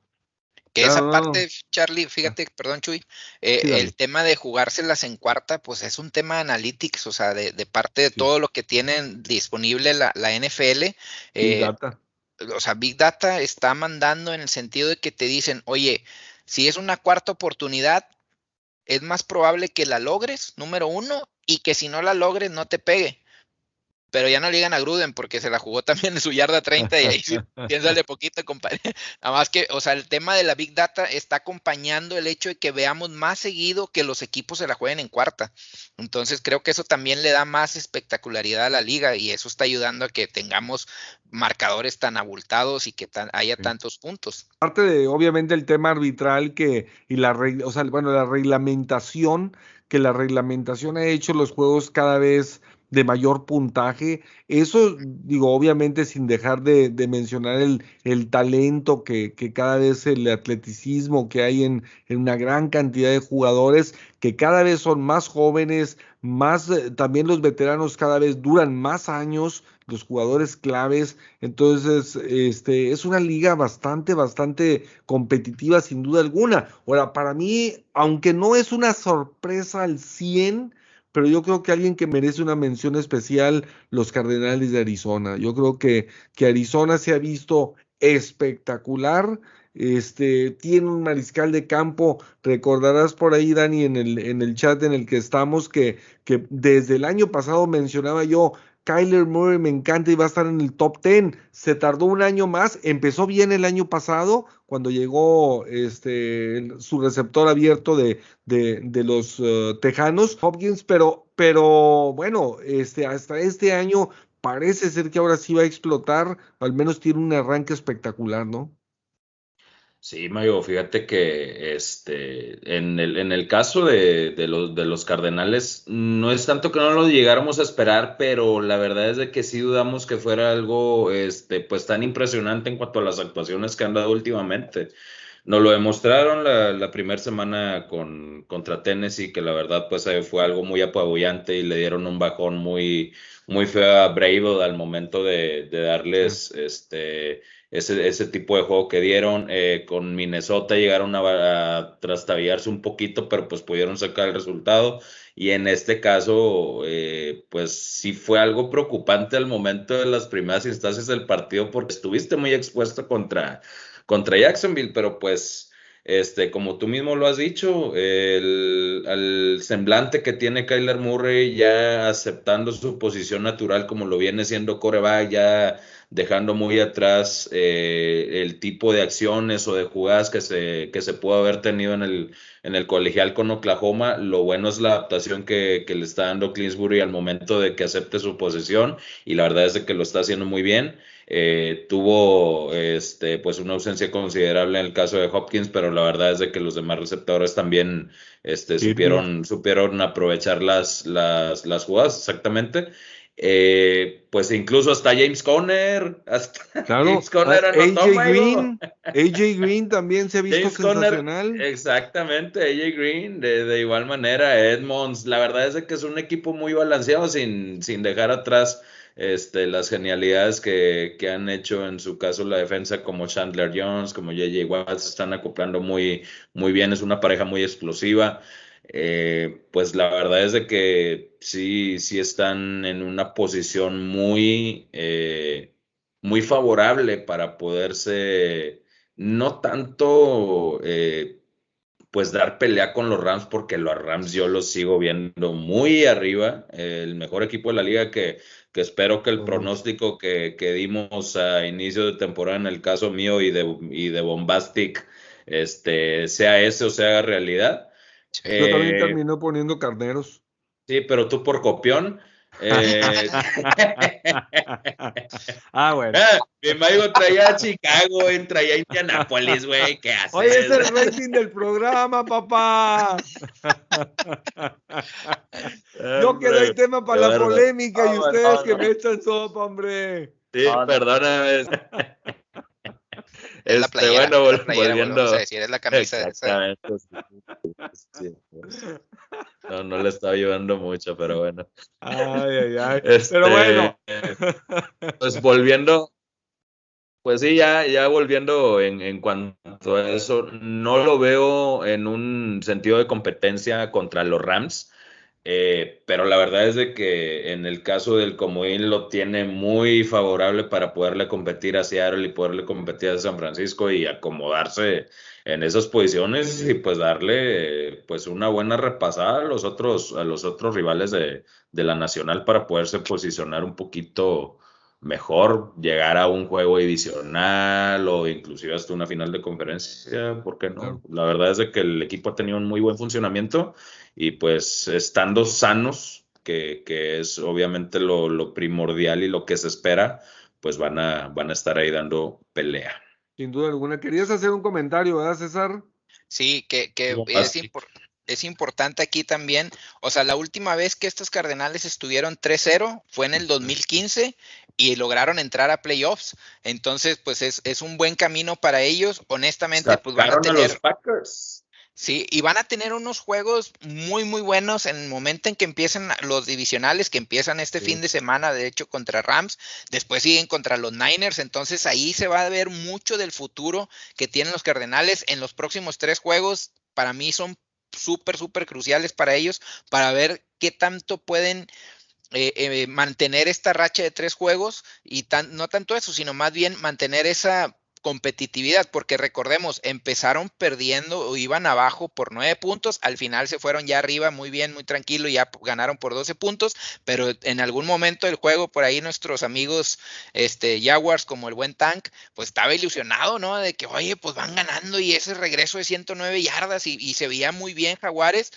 D: Que esa parte, Charlie, fíjate, perdón, Chuy, eh, el tema de jugárselas en cuarta, pues es un tema de analytics, o sea, de, parte de todo lo que tienen disponible la, la NFL. Big eh, Data. O sea, Big Data está mandando en el sentido de que te dicen, oye, si es una cuarta oportunidad, es más probable que la logres, número uno, y que si no la logres no te pegue. Pero ya no le digan a Gruden porque se la jugó también en su yarda 30 y ahí sí, (laughs) piénsale poquito, compadre. Nada más que, o sea, el tema de la Big Data está acompañando el hecho de que veamos más seguido que los equipos se la jueguen en cuarta. Entonces creo que eso también le da más espectacularidad a la liga y eso está ayudando a que tengamos marcadores tan abultados y que haya tantos puntos.
C: Aparte de, obviamente, el tema arbitral que, y la, o sea, bueno, la reglamentación, que la reglamentación ha hecho los juegos cada vez de mayor puntaje. Eso, digo, obviamente sin dejar de, mencionar el, el talento que, que, cada vez el atleticismo que hay en, en, una gran cantidad de jugadores, que cada vez son más jóvenes, más eh, también los veteranos cada vez duran más años, los jugadores claves. Entonces, este es una liga bastante, bastante competitiva sin duda alguna. Ahora, para mí, aunque no es una sorpresa al 100, pero yo creo que alguien que merece una mención especial, los Cardenales de Arizona. Yo creo que, que Arizona se ha visto espectacular. Este, tiene un mariscal de campo, recordarás por ahí, Dani, en el, en el chat en el que estamos, que, que desde el año pasado mencionaba yo, Kyler Murray me encanta y va a estar en el top 10. Se tardó un año más, empezó bien el año pasado cuando llegó este, su receptor abierto de, de, los uh, Tejanos, Hopkins, pero, pero bueno, este, hasta este año parece ser que ahora sí va a explotar, al menos tiene un arranque espectacular, ¿no?
E: Sí, Mayo, fíjate que este, en, el, en el caso de, los, de los Cardenales, no es tanto que no lo llegáramos a esperar, pero la verdad es de que sí dudamos que fuera algo este, pues tan impresionante en cuanto a las actuaciones que han dado últimamente. Nos lo demostraron la, la primera semana con, contra Tennessee, que la verdad pues fue algo muy apabullante y le dieron un bajón muy, muy feo a Bravo al momento de, de darles este ese, ese tipo de juego que dieron. Eh, con Minnesota llegaron a, a, trastabillarse un poquito, pero pues pudieron sacar el resultado. Y en este caso, eh, pues sí fue algo preocupante al momento de las primeras instancias del partido porque estuviste muy expuesto contra, contra Jacksonville, pero pues este, como tú mismo lo has dicho, el, semblante que tiene Kyler Murray ya aceptando su posición natural como lo viene siendo coreback, ya dejando muy atrás eh, el tipo de acciones o de jugadas que se, que se pudo haber tenido en el, en el colegial con Oklahoma. Lo bueno es la adaptación que, que le está dando Clinsbury al momento de que acepte su posición y la verdad es de que lo está haciendo muy bien. Eh, tuvo este, pues una ausencia considerable en el caso de Hopkins, pero la verdad es de que los demás receptores también este, supieron, supieron aprovechar las, las, las jugadas exactamente. Eh, pues incluso hasta James Conner, hasta (laughs)
C: James Conner AJ Green, AJ (laughs) Green también se ha visto sensacional.
E: exactamente, AJ Green, de, de, igual manera, Edmonds, la verdad es que es un equipo muy balanceado sin, sin dejar atrás este, las genialidades que, han hecho en su caso la defensa como Chandler Jones, como JJ Watt, se están acoplando muy, muy bien, es una pareja muy explosiva. Eh, pues la verdad es de que sí, sí están en una posición muy, eh, muy favorable para poderse, no tanto eh, pues dar pelea con los Rams, porque los Rams yo los sigo viendo muy arriba, el mejor equipo de la liga que, que espero que el pronóstico que, que, dimos a inicio de temporada en el caso mío y de, y de Bombastic este, sea ese o sea realidad.
C: Yo también eh, termino poniendo carneros.
E: Sí, pero tú por copión eh, (laughs)
C: ah, bueno.
E: Ah, mi marido traía a Chicago, traía a Indianapolis, güey. ¿Qué haces?
C: Oye, es el rating del programa, papá. Yo que doy tema para la polémica y ustedes que me echan sopa, hombre.
E: Sí, perdóname.
D: Es la este, playera, bueno, la playera, volviendo. A decir, es la camisa Exactamente.
E: Sí, pues. No, no le estaba ayudando mucho, pero bueno.
C: Ay, ay, ay. (laughs) Este, pero bueno. (laughs)
E: Pues volviendo, pues sí, ya, ya volviendo en, en, cuanto a eso, no lo veo en un sentido de competencia contra los Rams. Eh, pero la verdad es de que en el caso del Comodín lo tiene muy favorable para poderle competir a Seattle y poderle competir a San Francisco y acomodarse en esas posiciones y pues darle pues una buena repasada a los otros, a los otros rivales de, de la Nacional para poderse posicionar un poquito mejor llegar a un juego divisional o inclusive hasta una final de conferencia, ¿por qué no? La verdad es de que el equipo ha tenido un muy buen funcionamiento y pues estando sanos, que, que es obviamente lo, lo, primordial y lo que se espera, pues van a, van a estar ahí dando pelea.
C: Sin duda alguna. ¿Querías hacer un comentario, verdad, César?
D: Sí, que, que es importante es importante aquí también, o sea, la última vez que estos Cardenales estuvieron 3-0 fue en el 2015 y lograron entrar a playoffs. Entonces, pues es, es un buen camino para ellos. Honestamente, pues van a tener... Sí, y van a tener unos juegos muy, muy buenos en el momento en que empiecen los divisionales, que empiezan este fin de semana, de hecho, contra Rams, después siguen contra los Niners, entonces ahí se va a ver mucho del futuro que tienen los Cardenales en los próximos tres juegos. Para mí son súper, súper cruciales para ellos, para ver qué tanto pueden eh, eh, mantener esta racha de tres juegos y tan, no tanto eso, sino más bien mantener esa competitividad, porque recordemos, empezaron perdiendo o iban abajo por nueve puntos, al final se fueron ya arriba muy bien, muy tranquilo, ya ganaron por 12 puntos, pero en algún momento del juego, por ahí nuestros amigos este, Jaguars, como el buen Tank, pues estaba ilusionado, ¿no? De que, oye, pues van ganando y ese regreso de 109 yardas y, y se veía muy bien Jaguares,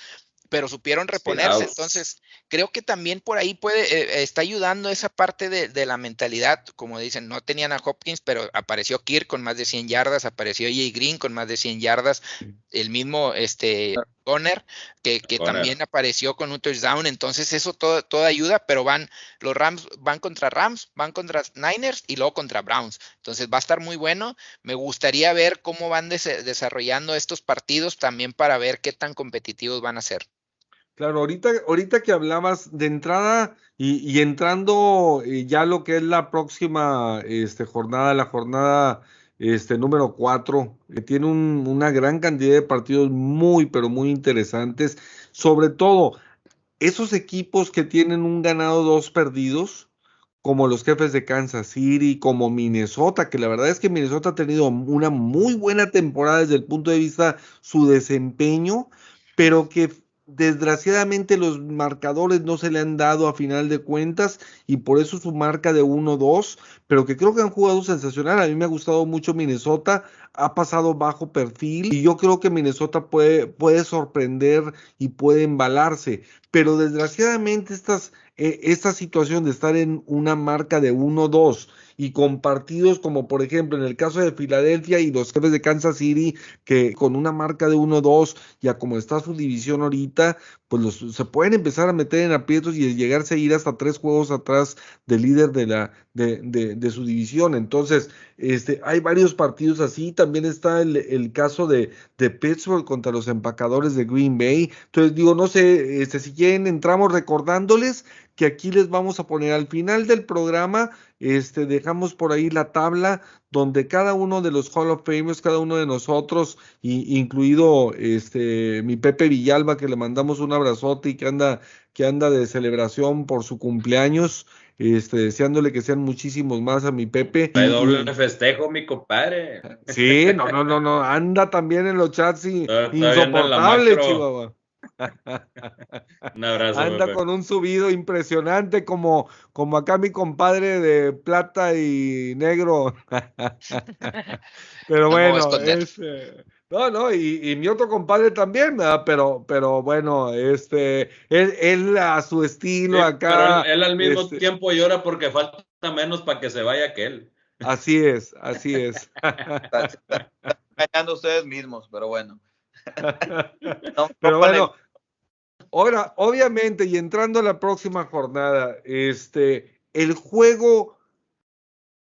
D: pero supieron reponerse. Entonces, creo que también por ahí puede, eh, está ayudando esa parte de, la mentalidad. Como dicen, no tenían a Hopkins, pero apareció Kirk con más de 100 yardas, apareció Jay Green con más de 100 yardas, el mismo este, Conner, que, que también apareció con un touchdown. Entonces, eso todo, todo ayuda, pero van, los Rams van contra Rams, van contra Niners y luego contra Browns. Entonces, va a estar muy bueno. Me gustaría ver cómo van desarrollando estos partidos también para ver qué tan competitivos van a ser.
C: Claro, ahorita, ahorita que hablabas de entrada y, entrando eh, ya lo que es la próxima este, jornada, la jornada este, número 4, que tiene una gran cantidad de partidos muy, pero muy interesantes. Sobre todo, esos equipos que tienen un ganado, dos perdidos, como los jefes de Kansas City, como Minnesota, que la verdad es que Minnesota ha tenido una muy buena temporada desde el punto de vista su desempeño, pero que desgraciadamente los marcadores no se le han dado a final de cuentas y por eso su marca de 1-2, pero que creo que han jugado sensacional. A mí me ha gustado mucho Minnesota, ha pasado bajo perfil y yo creo que Minnesota puede, puede sorprender y puede embalarse, pero desgraciadamente estas, eh, esta situación de estar en una marca de 1-2 y con partidos como por ejemplo en el caso de Filadelfia y los jefes de Kansas City, que con una marca de 1-2, ya como está su división ahorita, pues se pueden empezar a meter en aprietos y llegarse a ir hasta tres juegos atrás del líder de, la, de, de, su división. Entonces, este, hay varios partidos así. También está el, caso de, de Pittsburgh contra los empacadores de Green Bay. Entonces, digo, no sé, este, si quieren, entramos recordándoles que aquí les vamos a poner al final del programa, este, dejamos por ahí la tabla donde cada uno de los Hall of Famers, cada uno de nosotros, incluido este, mi Pepe Villalba, que le mandamos un abrazote y que anda, que anda de celebración por su cumpleaños, este, deseándole que sean muchísimos más a mi Pepe.
E: Hay doble festejo, mi compadre.
C: Sí, no, no, no, no, anda también en los chats y, (laughs) insoportable, Chihuahua. (laughs)
E: un abrazo.
C: Anda con un subido impresionante como, como acá mi compadre de plata y negro. (laughs) Pero bueno, es, eh, no, no, y, mi otro compadre también, pero, pero bueno, este, él, a su estilo acá.
E: Pero él, al mismo
C: este
E: tiempo llora porque falta menos para que se vaya aquel.
C: Así es, así es.
F: Están (laughs) ustedes mismos, pero bueno. (laughs)
C: pero bueno, ahora, obviamente, y entrando a la próxima jornada, este, el juego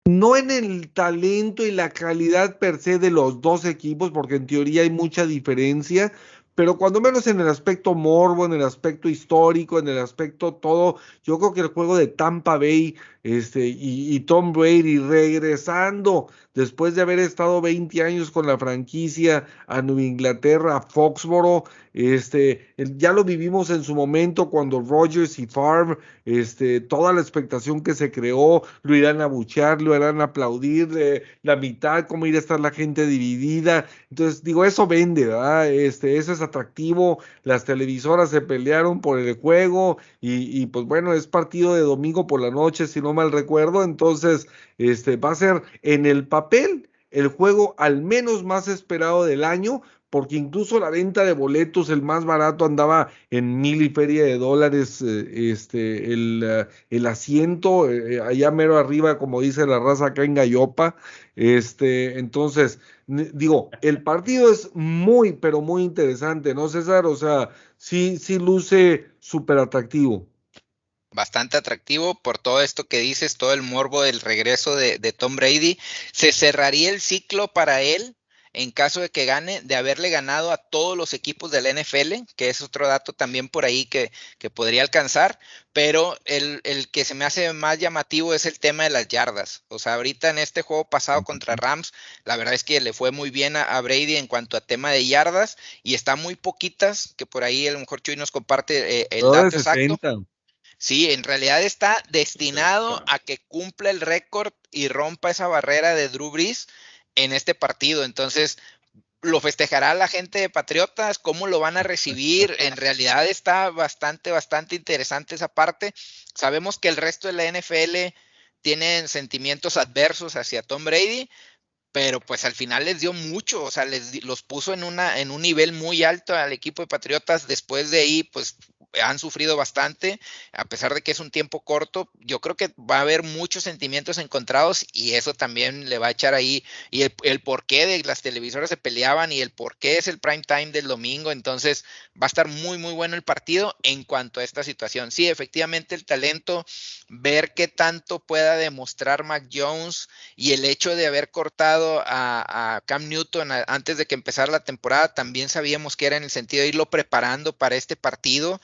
C: no en el talento y la calidad per se de los dos equipos, porque en teoría hay mucha diferencia, pero cuando menos en el aspecto morbo, en el aspecto histórico, en el aspecto todo, yo creo que el juego de Tampa Bay este, y, Tom Brady regresando después de haber estado 20 años con la franquicia a Nueva Inglaterra, a Foxboro, este, ya lo vivimos en su momento cuando Rogers y Farm, este, toda la expectación que se creó, lo irán a buchear, lo a aplaudir, de la mitad, cómo irá a estar la gente dividida. Entonces, digo, eso vende, ¿verdad? Este, eso es atractivo. Las televisoras se pelearon por el juego y, y pues bueno, es partido de domingo por la noche, si no mal recuerdo. Entonces, este, va a ser en el papel el juego al menos más esperado del año, porque incluso la venta de boletos, el más barato andaba en mil y feria de dólares, eh, este, el, eh, el asiento, eh, allá mero arriba, como dice la raza acá en Gallopa, este, entonces, digo, el partido es muy, pero muy interesante, ¿no, César? O sea, sí, sí luce súper atractivo
D: bastante atractivo por todo esto que dices, todo el morbo del regreso de, Tom Brady. Se cerraría el ciclo para él en caso de que gane, de haberle ganado a todos los equipos del NFL, que es otro dato también por ahí que, que podría alcanzar, pero el, el, que se me hace más llamativo es el tema de las yardas. O sea, ahorita en este juego pasado contra Rams, la verdad es que le fue muy bien a, Brady en cuanto a tema de yardas y está muy poquitas, que por ahí a lo mejor Chuy nos comparte eh, el dato exacto. Sí, en realidad está destinado a que cumpla el récord y rompa esa barrera de Drew Brees en este partido. Entonces, lo festejará la gente de Patriotas, cómo lo van a recibir. En (laughs) realidad está bastante, bastante interesante esa parte. Sabemos que el resto de la NFL tienen sentimientos adversos hacia Tom Brady, pero pues al final les dio mucho, o sea, les los puso en una en un nivel muy alto al equipo de Patriotas. Después de ahí, pues han sufrido bastante, a pesar de que es un tiempo corto, yo creo que va a haber muchos sentimientos encontrados y eso también le va a echar ahí, y el, el porqué de las televisoras se peleaban y el por qué es el prime time del domingo, entonces va a estar muy, muy bueno el partido en cuanto a esta situación. Sí, efectivamente el talento, ver qué tanto pueda demostrar Mac Jones y el hecho de haber cortado a, a Cam Newton antes de que empezara la temporada, también sabíamos que era en el sentido de irlo preparando para este partido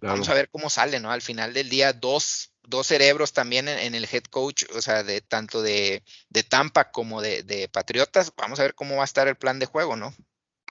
D: Vamos a ver cómo sale, ¿no? Al final del día, dos, dos cerebros también en, el head coach, o sea, de tanto de, de Tampa como de, de, Patriotas. Vamos a ver cómo va a estar el plan de juego, ¿no?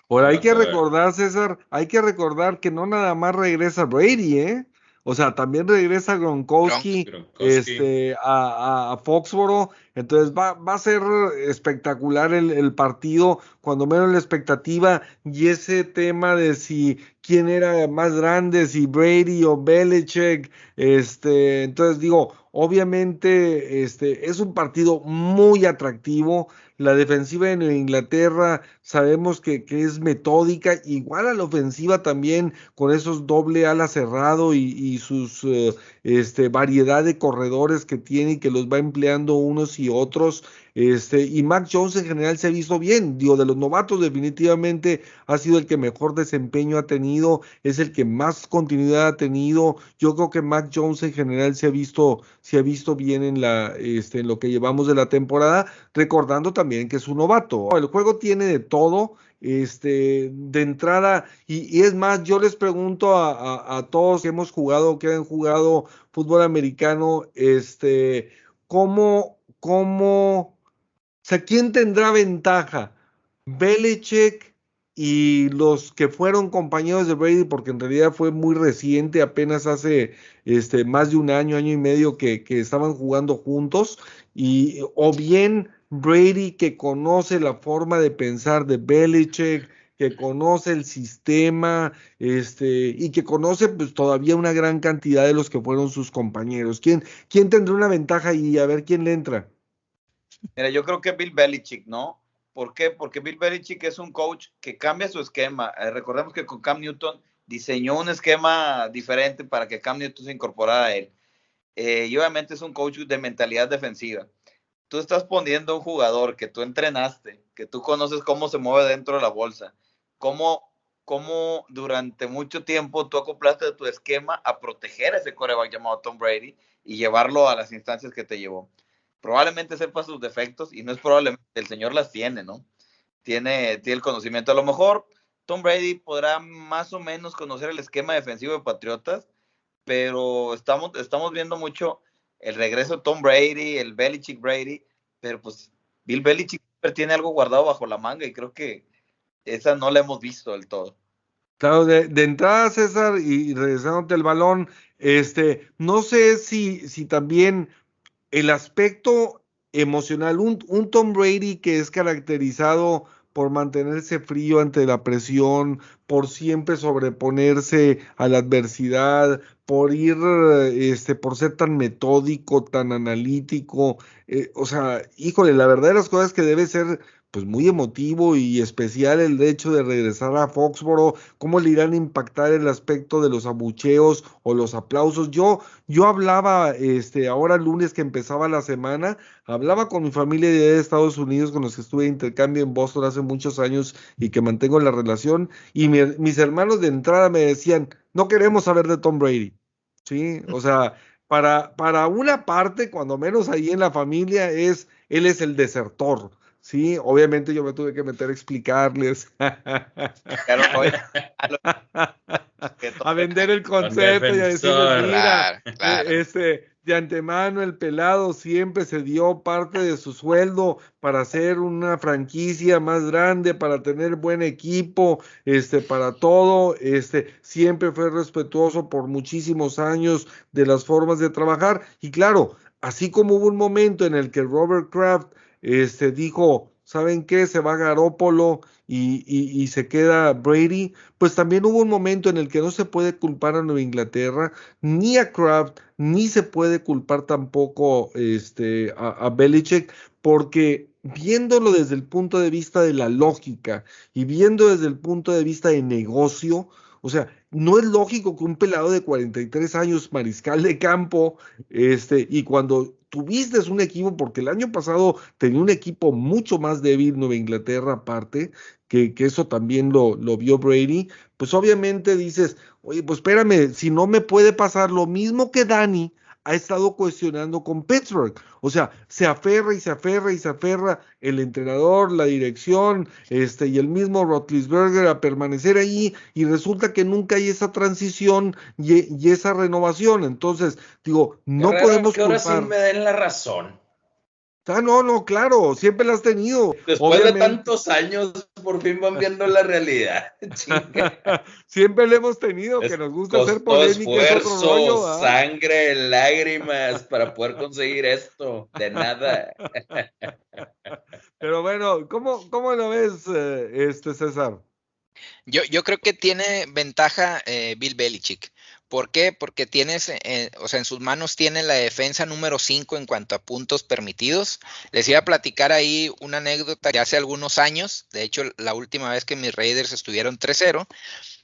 C: Ahora hay que recordar, César, hay que recordar que no nada más regresa Brady, ¿eh? O sea, también regresa Gronkowski, Este, a, a, Foxboro. Entonces va, va a ser espectacular el, el, partido, cuando menos la expectativa y ese tema de si quién era más grande, si Brady o Belichick. Este, entonces digo, obviamente este, es un partido muy atractivo. La defensiva de Inglaterra sabemos que, es metódica, igual a la ofensiva también con esos doble ala cerrado y, y sus eh, este, variedad de corredores que tiene y que los va empleando unos y otros. Este, y Mac Jones en general se ha visto bien. Digo, de los novatos definitivamente ha sido el que mejor desempeño ha tenido, es el que más continuidad ha tenido. Yo creo que Mac Jones en general se ha visto, se ha visto bien en este, lo que llevamos de la temporada, recordando también que es un novato. El juego tiene de todo este, de entrada, y, es más, yo les pregunto a, todos que hemos jugado, que han jugado fútbol americano, este, ¿cómo, cómo sea, ¿quién tendrá ventaja? Belichick y los que fueron compañeros de Brady, porque en realidad fue muy reciente, apenas hace este, más de un año, año y medio que, estaban jugando juntos, y, o bien Brady que conoce la forma de pensar de Belichick, que conoce el sistema, este, y que conoce pues todavía una gran cantidad de los que fueron sus compañeros. ¿Quién, quién tendrá una ventaja y a ver quién le entra?
F: Mira, yo creo que Bill Belichick, ¿no? ¿Por qué? Porque Bill Belichick es un coach que cambia su esquema. Eh, recordemos que con Cam Newton diseñó un esquema diferente para que Cam Newton se incorporara a él. Eh, y obviamente es un coach de mentalidad defensiva. Tú estás poniendo un jugador que tú entrenaste, que tú conoces cómo se mueve dentro de la bolsa, cómo, cómo durante mucho tiempo tú acoplaste tu esquema a proteger a ese coreback llamado Tom Brady y llevarlo a las instancias que te llevó probablemente sepa sus defectos y no es probablemente, el señor las tiene, ¿no? Tiene, tiene el conocimiento. A lo mejor Tom Brady podrá más o menos conocer el esquema defensivo de Patriotas, pero estamos, estamos viendo mucho el regreso de Tom Brady, el Belichick Brady, pero pues Bill Belichick tiene algo guardado bajo la manga y creo que esa no la hemos visto del todo.
C: Claro, de, entrada, César, y regresándote el balón, este, no sé si, si también el aspecto emocional, un, Tom Brady que es caracterizado por mantenerse frío ante la presión, por siempre sobreponerse a la adversidad, por ir, este, por ser tan metódico, tan analítico, eh, o sea, híjole, la verdad de las cosas que debe ser pues muy emotivo y especial el hecho de regresar a Foxboro, cómo le irán a impactar el aspecto de los abucheos o los aplausos. Yo, yo hablaba, este, ahora lunes que empezaba la semana, hablaba con mi familia de Estados Unidos, con los que estuve de intercambio en Boston hace muchos años y que mantengo la relación, y mis hermanos de entrada me decían, no queremos saber de Tom Brady, ¿sí? O sea, para, para una parte, cuando menos ahí en la familia, es, él es el desertor, Sí, obviamente yo me tuve que meter a explicarles. (laughs) (laughs) a vender el concepto y a decirles, mira, e, este, de antemano el pelado siempre se dio parte de su sueldo para hacer una franquicia más grande, para tener buen equipo, este, para todo, este, siempre fue respetuoso por muchísimos años de las formas de trabajar. Y claro, así como hubo un momento en el que Robert Kraft este, dijo, ¿saben qué? Se va Garópolo y, y, se queda Brady. Pues también hubo un momento en el que no se puede culpar a Nueva Inglaterra, ni a Kraft, ni se puede culpar tampoco este, a, a Belichick, porque viéndolo desde el punto de vista de la lógica y viendo desde el punto de vista de negocio, o sea, no es lógico que un pelado de 43 años, mariscal de campo, este, y cuando tuviste un equipo, porque el año pasado tenía un equipo mucho más débil Nueva Inglaterra aparte, que, que eso también lo, lo vio Brady, pues obviamente dices, oye, pues espérame, si no me puede pasar lo mismo que Dani, ha estado cuestionando con Pittsburgh. O sea, se aferra y se aferra y se aferra el entrenador, la dirección, este, y el mismo Rotlisberger a permanecer ahí, y resulta que nunca hay esa transición y, esa renovación. Entonces, digo, no podemos
E: que ahora sí me den la razón.
C: Ah, no, no, claro, siempre la has tenido.
E: Después de tantos años, por fin van viendo la realidad. (laughs) (laughs)
C: siempre le hemos tenido, que nos gusta hacer polémica.
E: Esfuerzo, sangre, lágrimas para poder conseguir esto. De nada. (laughs)
C: Pero bueno, ¿cómo, cómo lo ves, eh, este César?
D: Yo, yo creo que tiene ventaja eh, Bill Belichick. ¿Por qué? Porque tienes, eh, o sea, en sus manos tiene la defensa número 5 en cuanto a puntos permitidos. Les iba a platicar ahí una anécdota de hace algunos años, de hecho, la última vez que mis Raiders estuvieron 3-0,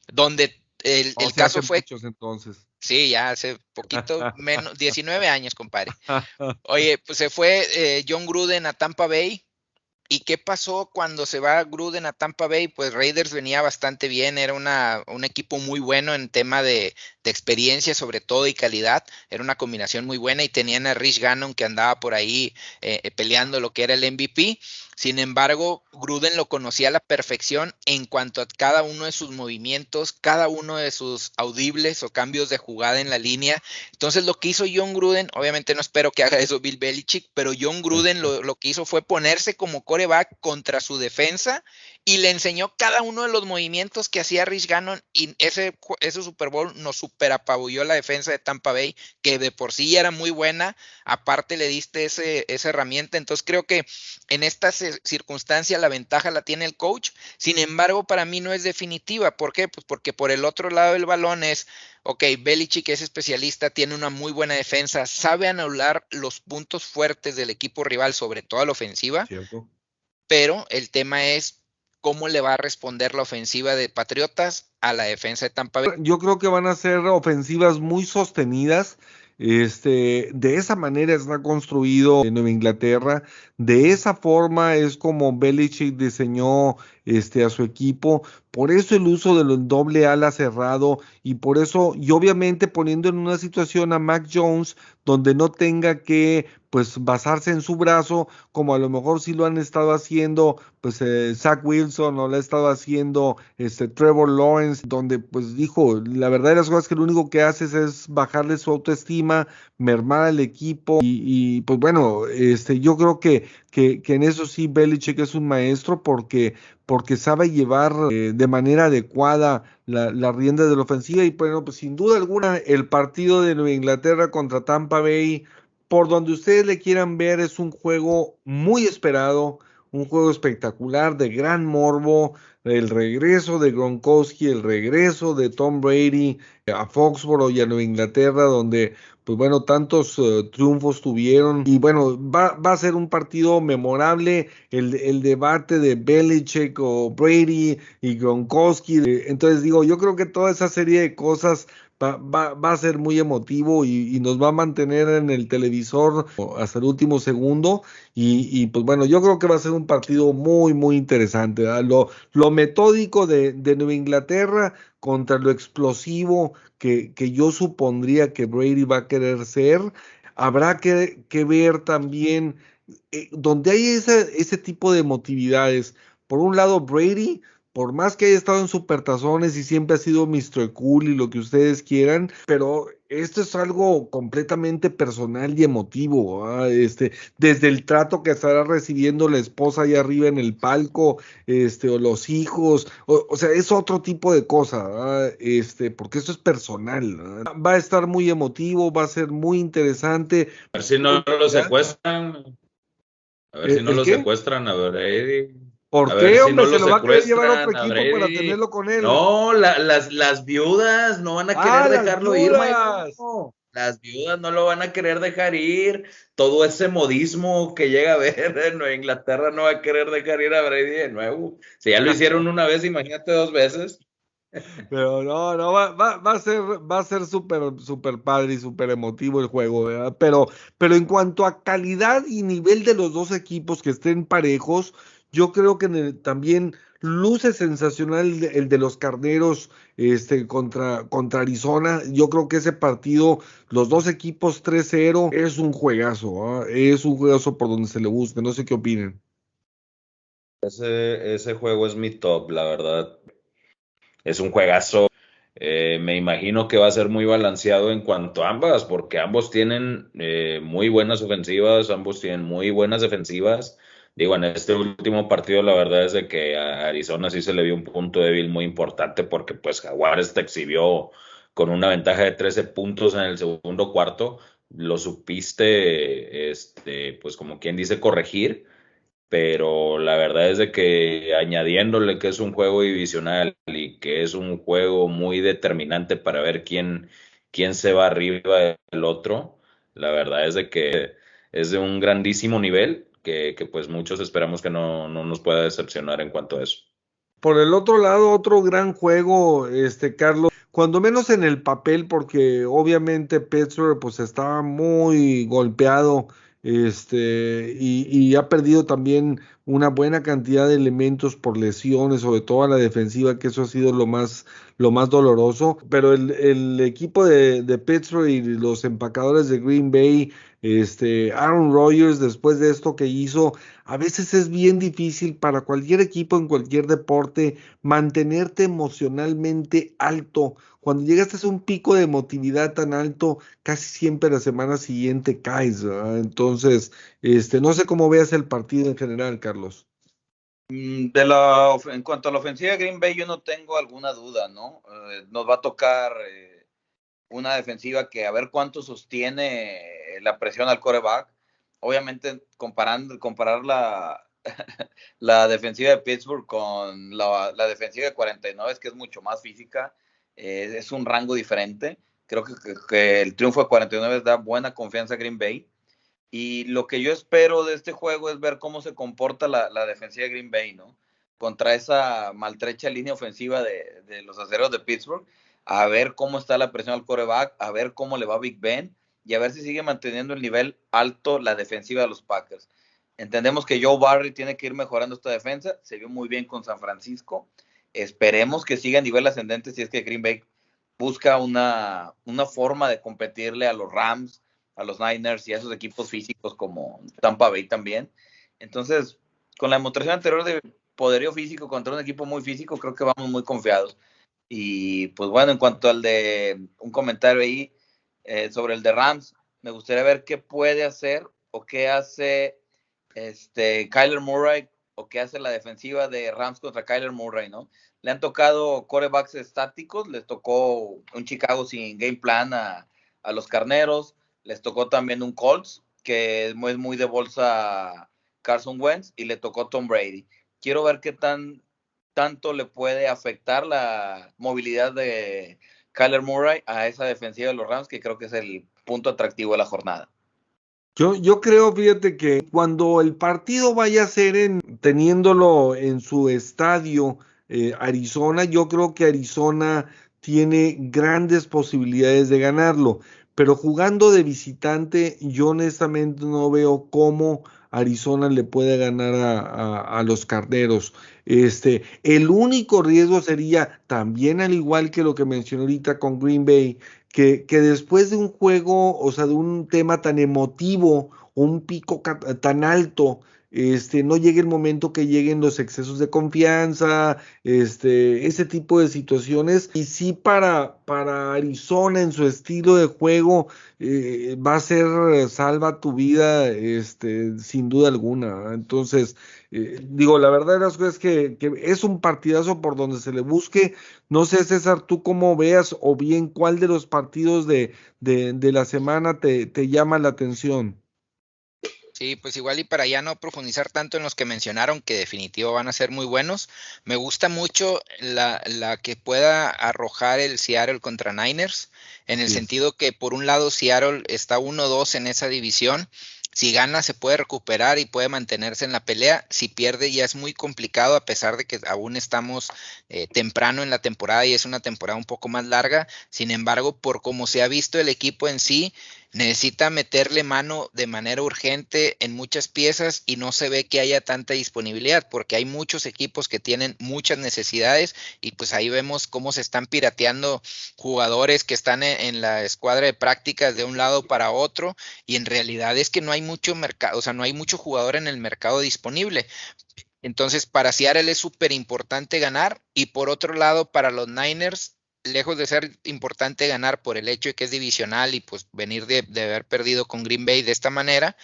D: donde el, caso fue...
C: entonces.
D: Sí, ya hace poquito, (laughs) menos, 19 años, compadre. (laughs) Oye, pues se fue eh, John Gruden a Tampa Bay, ¿Y qué pasó cuando se va Gruden a Tampa Bay? Pues Raiders venía bastante bien, era una, un equipo muy bueno en tema de, de, experiencia sobre todo y calidad, era una combinación muy buena y tenían a Rich Gannon que andaba por ahí eh, eh peleando lo que era el MVP sin embargo, Gruden lo conocía a la perfección en cuanto a cada uno de sus movimientos, cada uno de sus audibles o cambios de jugada en la línea. Entonces, lo que hizo John Gruden, obviamente no espero que haga eso Bill Belichick, pero John Gruden lo, lo que hizo fue ponerse como coreback contra su defensa y le enseñó cada uno de los movimientos que hacía Rich Gannon y ese, ese Super Bowl nos superapabulló la defensa de Tampa Bay, que de por sí era muy buena, aparte le diste ese, esa herramienta, entonces creo que en esta circunstancia la ventaja la tiene el coach, sin embargo para mí no es definitiva, ¿por qué? Pues porque por el otro lado del balón es, ok, Belichick es especialista, tiene una muy buena defensa, sabe anular los puntos fuertes del equipo rival, sobre todo a la ofensiva, pero el tema es cómo le va a responder la ofensiva de Patriotas a la defensa de Tampa Bay.
C: Yo creo que van a ser ofensivas muy sostenidas. Este, de esa manera está construido en Nueva Inglaterra, de esa forma es como Belichick diseñó este, a su equipo, por eso el uso del doble ala cerrado y por eso, y obviamente poniendo en una situación a Mac Jones donde no tenga que pues basarse en su brazo, como a lo mejor sí lo han estado haciendo, pues eh, Zach Wilson o lo ha estado haciendo este Trevor Lawrence, donde pues dijo, la verdad de las cosas que lo único que haces es bajarle su autoestima, mermar al equipo y, pues bueno, este yo creo que, que, que, en eso sí Belichick es un maestro porque, porque sabe llevar eh, de manera adecuada la, la, rienda de la ofensiva y bueno, pues sin duda alguna el partido de Nueva Inglaterra contra Tampa Bay por donde ustedes le quieran ver, es un juego muy esperado, un juego espectacular, de gran morbo, el regreso de Gronkowski, el regreso de Tom Brady a Foxborough y a Nueva Inglaterra, donde, pues bueno, tantos eh, triunfos tuvieron. Y bueno, va, va, a ser un partido memorable, el, el debate de Belichick o Brady y Gronkowski. Entonces digo, yo creo que toda esa serie de cosas va, va, a ser muy emotivo y, nos va a mantener en el televisor hasta el último segundo. Y, pues bueno, yo creo que va a ser un partido muy, muy interesante. Lo, lo, metódico de, de, Nueva Inglaterra contra lo explosivo que, que, yo supondría que Brady va a querer ser. Habrá que, que ver también eh, donde hay ese, ese tipo de emotividades. Por un lado, Brady por más que haya estado en supertazones y siempre ha sido Mr. Cool y lo que ustedes quieran, pero esto es algo completamente personal y emotivo, ¿ah? este, desde el trato que estará recibiendo la esposa ahí arriba en el palco, este, o los hijos, o, sea, es otro tipo de cosa, ¿ah? este, porque esto es personal, ¿ah? va a estar muy emotivo, va a ser muy interesante.
E: A ver si no lo secuestran, a ver si no lo secuestran, a ver, Eddie.
C: ¿Por qué, hombre? se lo va a querer llevar a otro equipo para tenerlo con él.
E: No, las, las viudas no van a
C: ah,
E: querer dejarlo ir, Las viudas no lo van a querer dejar ir. Todo ese modismo que llega a ver (laughs) en Nueva Inglaterra no va a querer dejar ir a Brady de nuevo. Si ya lo (laughs) hicieron una vez, imagínate dos veces.
C: Pero no, no, va, va, va a ser, va a ser súper, súper padre y súper emotivo el juego, ¿verdad? Pero, pero en cuanto a calidad y nivel de los dos equipos que estén parejos, yo creo que también luce sensacional el, de los carneros este, contra, contra Arizona. Yo creo que ese partido, los dos equipos 3-0, es un juegazo. ¿ah? Es un juegazo por donde se le busque. No sé qué opinen.
E: Ese, ese juego es mi top, la verdad. Es un juegazo. Eh, me imagino que va a ser muy balanceado en cuanto a ambas, porque ambos tienen eh, muy buenas ofensivas, ambos tienen muy buenas defensivas. Digo, en este último partido la verdad es de que a Arizona sí se le vio un punto débil muy importante porque pues Jaguares te exhibió con una ventaja de 13 puntos en el segundo cuarto, lo supiste, este, pues como quien dice, corregir pero la verdad es de que añadiéndole que es un juego divisional y que es un juego muy determinante para ver quién, quién se va arriba del otro, la verdad es de que es de un grandísimo nivel que, pues muchos esperamos que no, no, nos pueda decepcionar en cuanto a eso.
C: Por el otro lado, otro gran juego, este Carlos, cuando menos en el papel, porque obviamente Pittsburgh pues estaba muy golpeado este, y, ha perdido también una buena cantidad de elementos por lesiones, sobre todo a la defensiva, que eso ha sido lo más, lo más doloroso. Pero el, equipo de, de, y los empacadores de Green Bay, este, Aaron Rodgers, después de esto que hizo, a veces es bien difícil para cualquier equipo en cualquier deporte mantenerte emocionalmente alto cuando llegas a un pico de emotividad tan alto, casi siempre la semana siguiente caes. Entonces, este, no sé cómo veas el partido en general, Carlos.
F: Mm, de la, en cuanto a la ofensiva de Green Bay, yo no tengo alguna duda, ¿no? Eh, nos va a tocar eh, una defensiva que a ver cuánto sostiene la presión al coreback. Obviamente, comparando, comparar la, (laughs) la defensiva de Pittsburgh con la, la defensiva de 49, es que es mucho más física eh, es un rango diferente. Creo que, el triunfo de 49 da buena confianza a Green Bay. Y lo que yo espero de este juego es ver cómo se comporta la, defensiva de Green Bay, ¿no? Contra esa maltrecha línea ofensiva de, los aceros de Pittsburgh. A ver cómo está la presión al coreback, a ver cómo le va Big Ben y a ver si sigue manteniendo el nivel alto la defensiva de los Packers. Entendemos que Joe Barry tiene que ir mejorando esta defensa. Se vio muy bien con San Francisco. Esperemos que siga a nivel ascendente si es que Green Bay busca una, una forma de competirle a los Rams, a los Niners y a esos equipos físicos como Tampa Bay también. Entonces, con la demostración anterior de poderío físico contra un equipo muy físico, creo que vamos muy confiados. Y pues bueno, en cuanto al de un comentario ahí eh, sobre el de Rams, me gustaría ver qué puede hacer o qué hace este Kyler Murray o qué hace la defensiva de Rams contra Kyler Murray, ¿no? Le han tocado corebacks estáticos, les tocó un Chicago sin game plan a, los carneros, les tocó también un Colts, que es muy, muy de bolsa Carson Wentz, y le tocó Tom Brady. Quiero ver qué tan tanto le puede afectar la movilidad de Kyler Murray a esa defensiva de los Rams, que creo que es el punto atractivo de la jornada.
C: Yo, yo creo, fíjate que cuando el partido vaya a ser en, teniéndolo en su estadio eh, Arizona, yo creo que Arizona tiene grandes posibilidades de ganarlo, pero jugando de visitante, yo honestamente no veo cómo Arizona le puede ganar a, a, los carneros. Este, el único riesgo sería, también al igual que lo que mencioné ahorita con Green Bay, que, que después de un juego, o sea, de un tema tan emotivo, un pico tan alto, este, no llegue el momento que lleguen los excesos de confianza, este, ese tipo de situaciones. Y sí para, para Arizona en su estilo de juego eh, va a ser eh, salva tu vida, este, sin duda alguna. Entonces, eh, digo, la verdad es que, que, es un partidazo por donde se le busque. No sé, César, tú cómo veas o bien cuál de los partidos de, de, de la semana te, te llama la atención.
D: Sí, pues igual y para ya no profundizar tanto en los que mencionaron, que definitivo van a ser muy buenos, me gusta mucho la, la que pueda arrojar el Seattle contra Niners, en el sentido que por un lado Seattle está 1-2 en esa división, si gana se puede recuperar y puede mantenerse en la pelea. Si pierde ya es muy complicado a pesar de que aún estamos eh, temprano en la temporada y es una temporada un poco más larga. Sin embargo, por como se ha visto el equipo en sí, necesita meterle mano de manera urgente en muchas piezas y no se ve que haya tanta disponibilidad porque hay muchos equipos que tienen muchas necesidades y pues ahí vemos cómo se están pirateando jugadores que están en, la escuadra de prácticas de un lado para otro y en realidad es que no hay mucho mercado, o sea, no hay mucho jugador en el mercado disponible. Entonces, para Seattle es súper importante ganar y por otro lado, para los Niners lejos de ser importante ganar por el hecho de que es divisional y pues venir de, haber perdido con Green Bay de esta manera,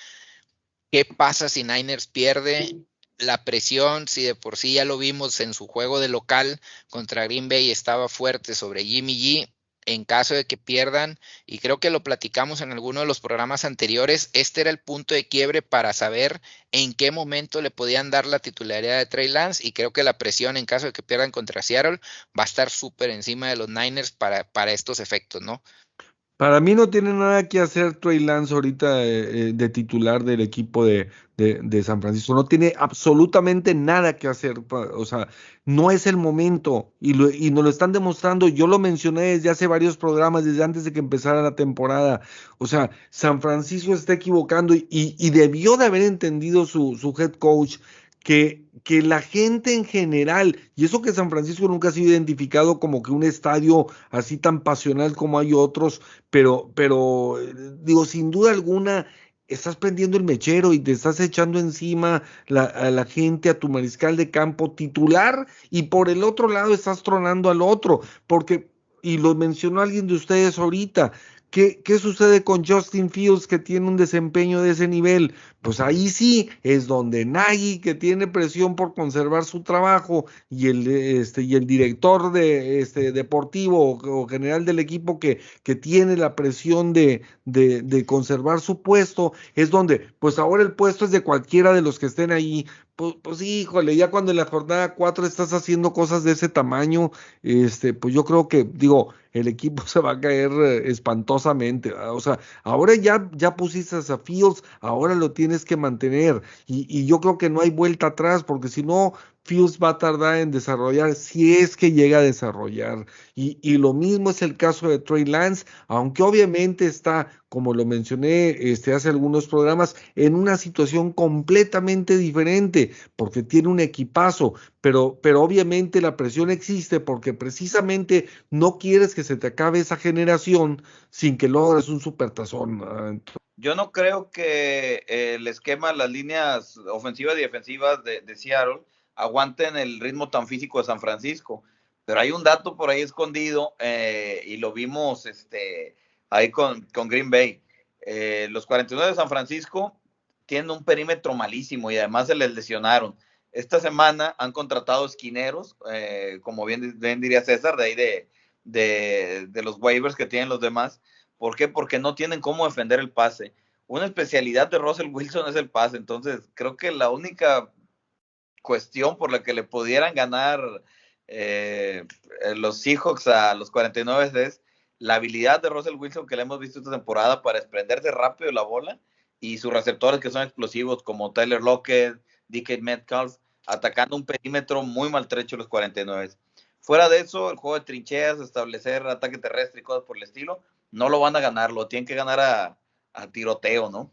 D: ¿qué pasa si Niners pierde? La presión, si de por sí ya lo vimos en su juego de local contra Green Bay, estaba fuerte sobre Jimmy G en caso de que pierdan, y creo que lo platicamos en alguno de los programas anteriores, este era el punto de quiebre para saber en qué momento le podían dar la titularidad de Trey Lance, y creo que la presión en caso de que pierdan contra Seattle va a estar súper encima de los Niners para, para estos efectos, ¿no?
C: Para mí no tiene nada que hacer Trey Lance ahorita eh, eh, de titular del equipo de, San Francisco. No tiene absolutamente nada que hacer. O sea, no es el momento y, lo, nos lo están demostrando. Yo lo mencioné desde hace varios programas, desde antes de que empezara la temporada. O sea, San Francisco está equivocando y, debió de haber entendido su head coach que, que la gente en general, y eso que San Francisco nunca ha sido identificado como que un estadio así tan pasional como hay otros, pero, pero eh, digo, sin duda alguna, estás prendiendo el mechero y te estás echando encima a la gente, a tu mariscal de campo titular, y por el otro lado estás tronando al otro, porque, y lo mencionó alguien de ustedes ahorita, ¿Qué, ¿Qué, sucede con Justin Fields que tiene un desempeño de ese nivel? Pues ahí sí es donde Nagy, que tiene presión por conservar su trabajo, y el, este, y el director de, este, deportivo o, general del equipo que, que tiene la presión de, de, conservar su puesto, es donde, pues ahora el puesto es de cualquiera de los que estén ahí. Pues, pues híjole, ya cuando en la jornada 4 estás haciendo cosas de ese tamaño, este, pues yo creo que, digo, el equipo (laughs) se va a caer eh, espantosamente. O sea, ahora ya, ya pusiste a Fields, ahora lo tienes que mantener. Y, yo creo que no hay vuelta atrás, porque si no, Fields va a tardar en desarrollar si es que llega a desarrollar. Y, y, lo mismo es el caso de Trey Lance, aunque obviamente está, como lo mencioné este, hace algunos programas, en una situación completamente diferente, porque tiene un equipazo, pero, pero obviamente la presión existe porque precisamente no quieres que se te acabe esa generación sin que logres un supertazón.
F: Yo no creo que el esquema, las líneas ofensivas y defensivas de, Seattle, aguanten el ritmo tan físico de San Francisco. Pero hay un dato por ahí escondido eh, y lo vimos este, ahí con, con Green Bay. Eh, los 49 de San Francisco tienen un perímetro malísimo y además se les lesionaron. Esta semana han contratado esquineros, eh, como bien, bien, diría César, de ahí de, de, de los waivers que tienen los demás. ¿Por qué? Porque no tienen cómo defender el pase. Una especialidad de Russell Wilson es el pase. Entonces, creo que la única cuestión por la que le pudieran ganar eh, los Seahawks a los 49 es la habilidad de Russell Wilson que le hemos visto esta temporada para desprenderse rápido la bola y sus receptores que son explosivos como Tyler Lockett, DK Metcalf, atacando un perímetro muy maltrecho los 49. Fuera de eso, el juego de trincheas, establecer ataque terrestre y cosas por el estilo, no lo van a ganar, lo tienen que ganar a, a tiroteo, ¿no?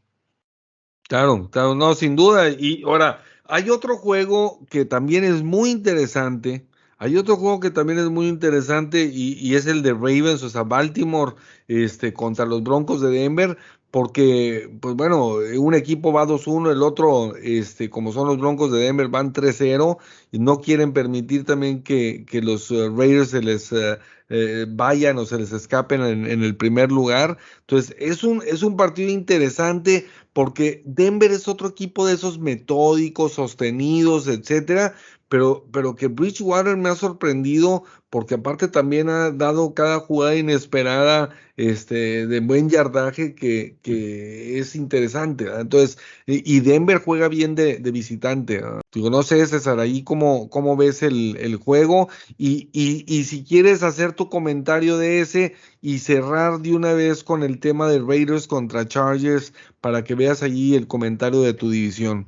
C: Claro, claro, no, sin duda. Y ahora, hay otro juego que también es muy interesante. Hay otro juego que también es muy interesante y, y, es el de Ravens, o sea, Baltimore este, contra los Broncos de Denver, porque, pues bueno, un equipo va 2-1, el otro, este, como son los Broncos de Denver, van 3-0 y no quieren permitir también que, que los uh, Raiders se les uh, eh, vayan o se les escapen en, en, el primer lugar. Entonces, es un, es un partido interesante porque Denver es otro equipo de esos metódicos, sostenidos, etcétera, pero, pero que Bridgewater me ha sorprendido porque aparte también ha dado cada jugada inesperada este, de buen yardaje que, que es interesante. Entonces, y Denver juega bien de, visitante. Digo, no sé, César, ahí cómo, cómo ves el, el juego y, y, y, si quieres hacer tu comentario de ese y cerrar de una vez con el tema de Raiders contra Chargers para que veas allí el comentario de tu división.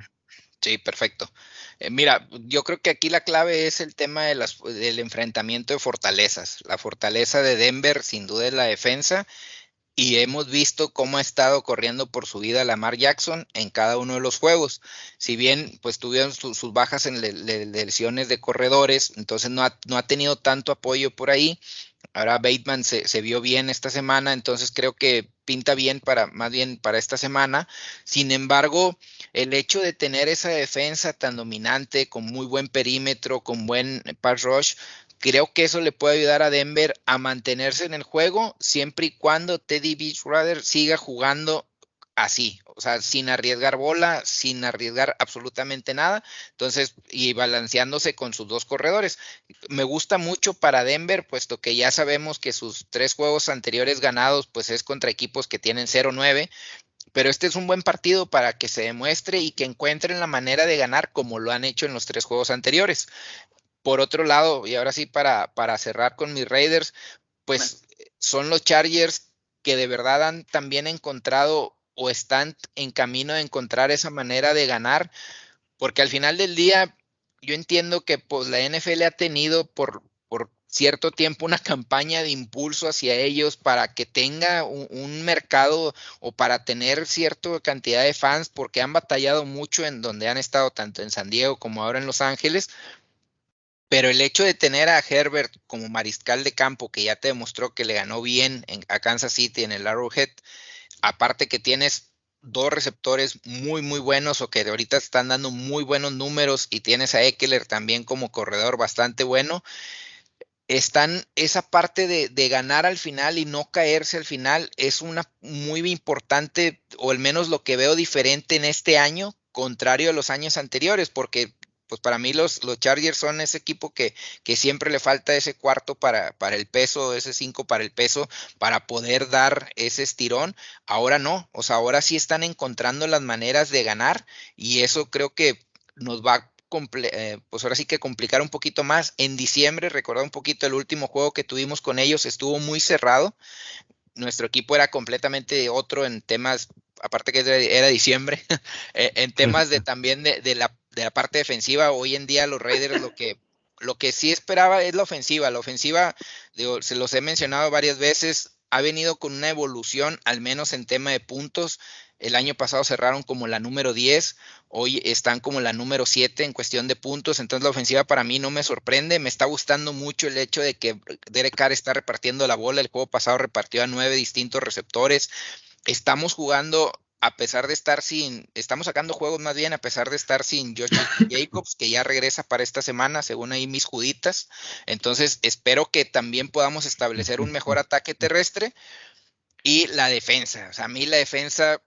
D: Sí, perfecto. Eh, mira, yo creo que aquí la clave es el tema de las, del enfrentamiento de fortalezas. La fortaleza de Denver, sin duda, es la defensa. Y hemos visto cómo ha estado corriendo por su vida Lamar Jackson en cada uno de los juegos. Si bien pues tuvieron sus bajas en lesiones de corredores, entonces no ha, no ha tenido tanto apoyo por ahí. Ahora Bateman se, se, vio bien esta semana, entonces creo que pinta bien para, más bien para esta semana. Sin embargo, el hecho de tener esa defensa tan dominante, con muy buen perímetro, con buen pass rush, creo que eso le puede ayudar a Denver a mantenerse en el juego siempre y cuando Teddy Beachwater siga jugando así, o sea, sin arriesgar bola, sin arriesgar absolutamente nada, entonces, y balanceándose con sus dos corredores. Me gusta mucho para Denver, puesto que ya sabemos que sus tres juegos anteriores ganados, pues es contra equipos que tienen 0-9, pero este es un buen partido para que se demuestre y que encuentren la manera de ganar como lo han hecho en los tres juegos anteriores. Por otro lado, y ahora sí para, para cerrar con mis Raiders, pues son los Chargers que de verdad han también encontrado o están en camino de encontrar esa manera de ganar, porque al final del día yo entiendo que pues la NFL ha tenido por, por cierto tiempo una campaña de impulso hacia ellos para que tenga un, mercado o para tener cierta cantidad de fans, porque han batallado mucho en donde han estado tanto en San Diego como ahora en Los Ángeles. Pero el hecho de tener a Herbert como mariscal de campo, que ya te demostró que le ganó bien en, a Kansas City en el Arrowhead, aparte que tienes dos receptores muy, muy buenos o que ahorita están dando muy buenos números y tienes a Eckler también como corredor bastante bueno, están esa parte de, de, ganar al final y no caerse al final es una muy importante o al menos lo que veo diferente en este año contrario a los años anteriores porque pues para mí los, los Chargers son ese equipo que, que, siempre le falta ese cuarto para, para el peso, ese cinco para el peso, para poder dar ese estirón. Ahora no, o sea, ahora sí están encontrando las maneras de ganar y eso creo que nos va eh, pues ahora sí que complicar un poquito más. En diciembre, recordad un poquito el último juego que tuvimos con ellos, estuvo muy cerrado. Nuestro equipo era completamente otro en temas, aparte que era diciembre, (laughs) eh, en temas de (laughs) también de, de, la, de la parte defensiva. Hoy en día los Raiders lo que lo que sí esperaba es la ofensiva. La ofensiva, digo, se los he mencionado varias veces, ha venido con una evolución, al menos en tema de puntos. El año pasado cerraron como la número 10, hoy están como la número 7 en cuestión de puntos, entonces la ofensiva para mí no me sorprende, me está gustando mucho el hecho de que Derek Carr está repartiendo la bola, el juego pasado repartió a nueve distintos receptores, estamos jugando a pesar de estar sin, estamos sacando juegos más bien a pesar de estar sin Josh (coughs) Jacobs, que ya regresa para esta semana, según ahí mis juditas. Entonces, espero que también podamos establecer un mejor (laughs) ataque terrestre y la defensa. O sea, a mí la defensa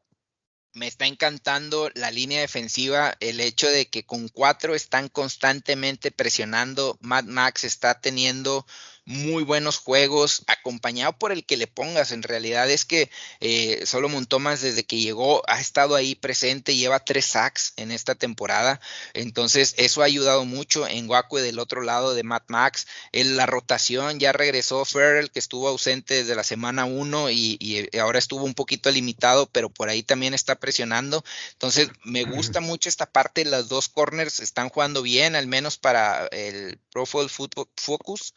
D: me está encantando la línea defensiva, el hecho de que con cuatro están constantemente presionando. Matt Max está teniendo muy buenos juegos, acompañado por el que le pongas. En realidad es que eh, Solomon Thomas desde que llegó ha estado ahí presente, lleva tres sacks en esta temporada. Entonces eso ha ayudado mucho en Wakue del otro lado de Matt Max. En la rotación ya regresó Ferrell que estuvo ausente desde la semana 1 y, y, ahora estuvo un poquito limitado, pero por ahí también está presionando. Entonces me gusta mucho esta parte. Las dos corners están jugando bien, al menos para el Pro Football Focus